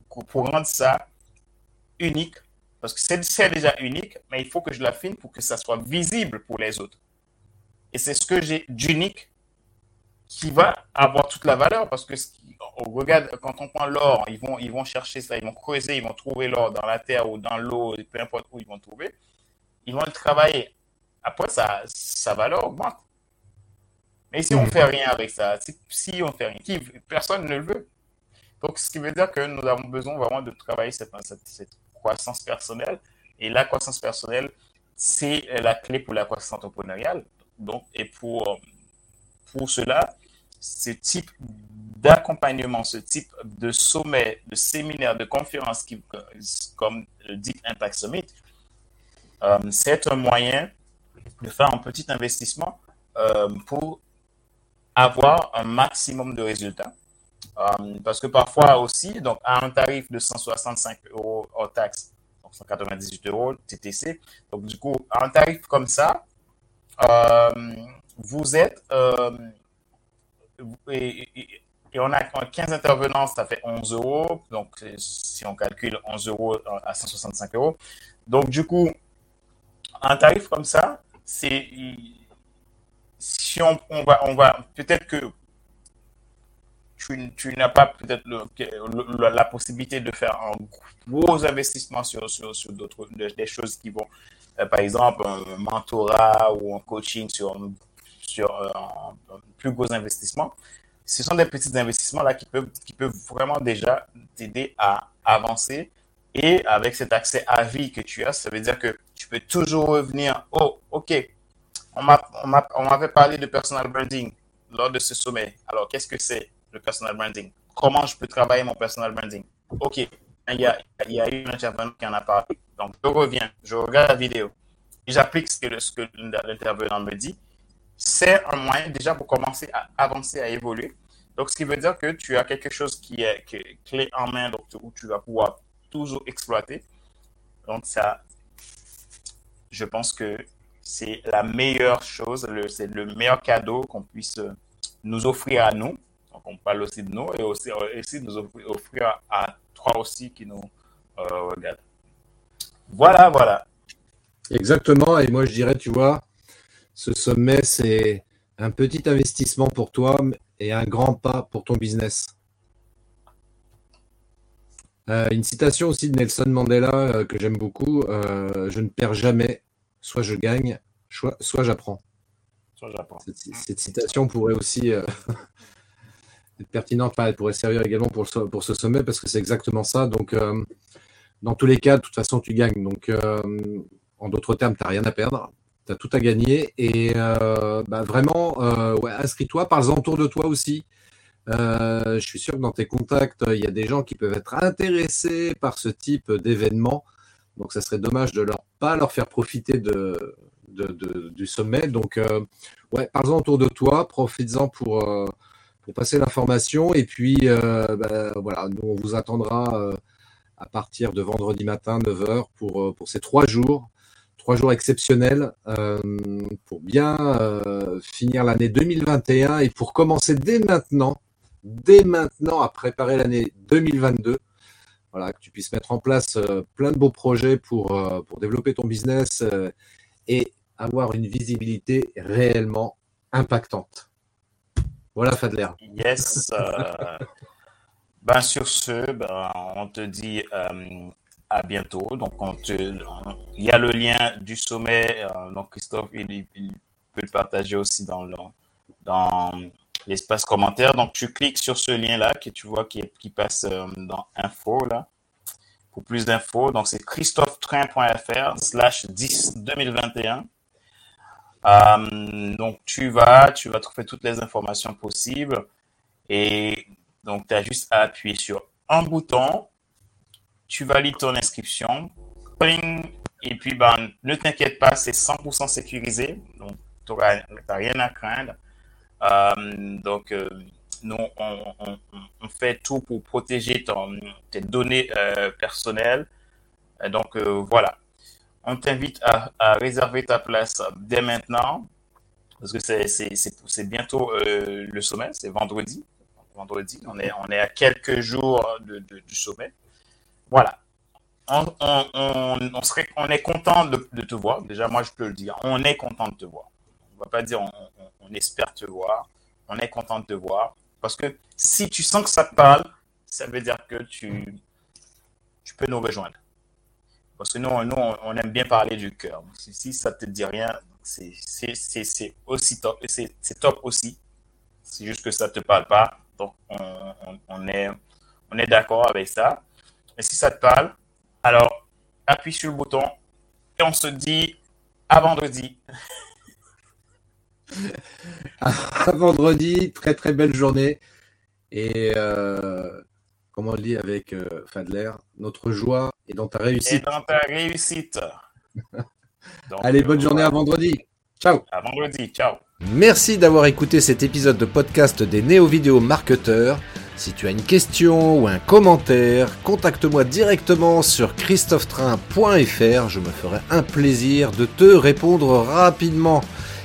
pour, rendre ça unique, parce que c'est déjà unique, mais il faut que je l'affine pour que ça soit visible pour les autres. Et c'est ce que j'ai d'unique qui va avoir toute la valeur, parce que regarde, quand on prend l'or, ils vont, ils vont chercher ça, ils vont creuser, ils vont trouver l'or dans la terre ou dans l'eau, peu importe où ils vont trouver. Ils vont le travailler. Après, ça, sa valeur augmente. Mais si on ne fait rien avec ça, si, si on fait rien, qui, personne ne le veut. Donc, ce qui veut dire que nous avons besoin vraiment de travailler cette, cette, cette croissance personnelle. Et la croissance personnelle, c'est la clé pour la croissance entrepreneuriale. Donc, et pour, pour cela, ce type d'accompagnement, ce type de sommet, de séminaire, de conférence qui, comme le dit Impact Summit, euh, c'est un moyen de faire un petit investissement euh, pour avoir un maximum de résultats. Euh, parce que parfois aussi, donc à un tarif de 165 euros hors taxe, donc 198 euros TTC, donc du coup, à un tarif comme ça, euh, vous êtes, euh, et, et, on a 15 intervenants, ça fait 11 euros, donc si on calcule 11 euros à 165 euros, donc du coup, un tarif comme ça, c'est si on, on, va, on va peut-être que tu, tu n'as pas peut-être la possibilité de faire un gros investissement sur, sur, sur d'autres des choses qui vont, euh, par exemple, un mentorat ou un coaching sur, sur euh, un, plus gros investissement. Ce sont des petits investissements là qui peuvent, qui peuvent vraiment déjà t'aider à avancer. Et avec cet accès à vie que tu as, ça veut dire que tu peux toujours revenir. Oh, ok. On m'avait parlé de personal branding lors de ce sommet. Alors, qu'est-ce que c'est le personal branding? Comment je peux travailler mon personal branding? Ok. Il y a, il y a eu un intervenant qui en a parlé. Donc, je reviens, je regarde la vidéo j'applique ce que, que l'intervenant me dit. C'est un moyen déjà pour commencer à avancer, à évoluer. Donc, ce qui veut dire que tu as quelque chose qui est, qui est clé en main, donc, où tu vas pouvoir toujours exploiter. Donc, ça, je pense que c'est la meilleure chose, c'est le meilleur cadeau qu'on puisse nous offrir à nous. Donc, on parle aussi de nous et aussi, aussi nous offrir, à toi aussi qui nous euh, regarde. Voilà, voilà.
Exactement. Et moi, je dirais, tu vois, ce sommet, c'est un petit investissement pour toi et un grand pas pour ton business. Euh, une citation aussi de Nelson Mandela euh, que j'aime beaucoup. Euh, je ne perds jamais, soit je gagne, soit, j'apprends. Cette, citation pourrait aussi [LAUGHS] être pertinente, elle pourrait servir également pour, pour ce sommet parce que c'est exactement ça. Donc, dans tous les cas, de toute façon, tu gagnes. Donc, en d'autres termes, tu n'as rien à perdre. Tu as tout à gagner. Et bah, vraiment, ouais, inscris-toi, parle-en autour de toi aussi. Euh, je suis sûr que dans tes contacts, il y a des gens qui peuvent être intéressés par ce type d'événement. Donc, ça serait dommage de leur pas leur faire profiter du sommet. Donc, euh, ouais, parle-en autour de toi, profites-en pour, euh, pour passer l'information. Et puis, bah, voilà, nous, on vous attendra à partir de vendredi matin, 9h, pour, pour ces trois jours. Trois jours exceptionnels pour bien finir l'année 2021 et pour commencer dès maintenant dès maintenant à préparer l'année 2022. Voilà, que tu puisses mettre en place euh, plein de beaux projets pour, euh, pour développer ton business euh, et avoir une visibilité réellement impactante. Voilà, Fadler.
Yes. [LAUGHS] ben, sur ce, ben, on te dit à bientôt. Donc, on il y a le lien du sommet. donc, Christophe, il, peut le partager aussi dans, le, dans, l'espace commentaire. Donc, tu cliques sur ce lien-là que tu vois qui, qui passe euh, dans Info, là, pour plus d'infos. Donc, c'est christophetrain.fr slash 10 2021. Euh, donc, tu vas, tu vas trouver toutes les informations possibles. Et donc, tu as juste à appuyer sur un bouton. Tu valides ton inscription. et puis, ben, ne t'inquiète pas, c'est 100% sécurisé. Donc, tu n'as rien à craindre. Euh, donc, euh, nous, on, fait tout pour protéger tes données euh, personnelles. donc, voilà. On t'invite à, réserver ta place dès maintenant, parce que c'est bientôt le sommet, c'est vendredi. Vendredi, on est, on à quelques jours du sommet. Voilà. On, serait, on est content de, te voir. Déjà, moi, je peux le dire. On est content de te voir. On va pas dire on, on espère te voir, on est content de te voir. Parce que si tu sens que ça te parle, ça veut dire que tu, tu peux nous rejoindre. Parce que nous, nous on aime bien parler du cœur. Si, ça ne te dit rien, c'est aussi top. C'est top aussi. C'est juste que ça ne te parle pas. Donc, on, est, on est d'accord avec ça. Et si ça te parle, alors appuie sur le bouton et on se dit à vendredi. [LAUGHS] [LAUGHS]
à vendredi, très très belle journée. Et euh, comment on le dit avec euh, Fadler, notre joie est dans ta réussite.
Et dans ta réussite. [LAUGHS]
Allez, bonne journée à vendredi. Ciao.
À vendredi, ciao.
Merci d'avoir écouté cet épisode de podcast des néo-vidéo marketeurs. Si tu as une question ou un commentaire, contacte-moi directement sur christophetrain.fr. Je me ferai un plaisir de te répondre rapidement.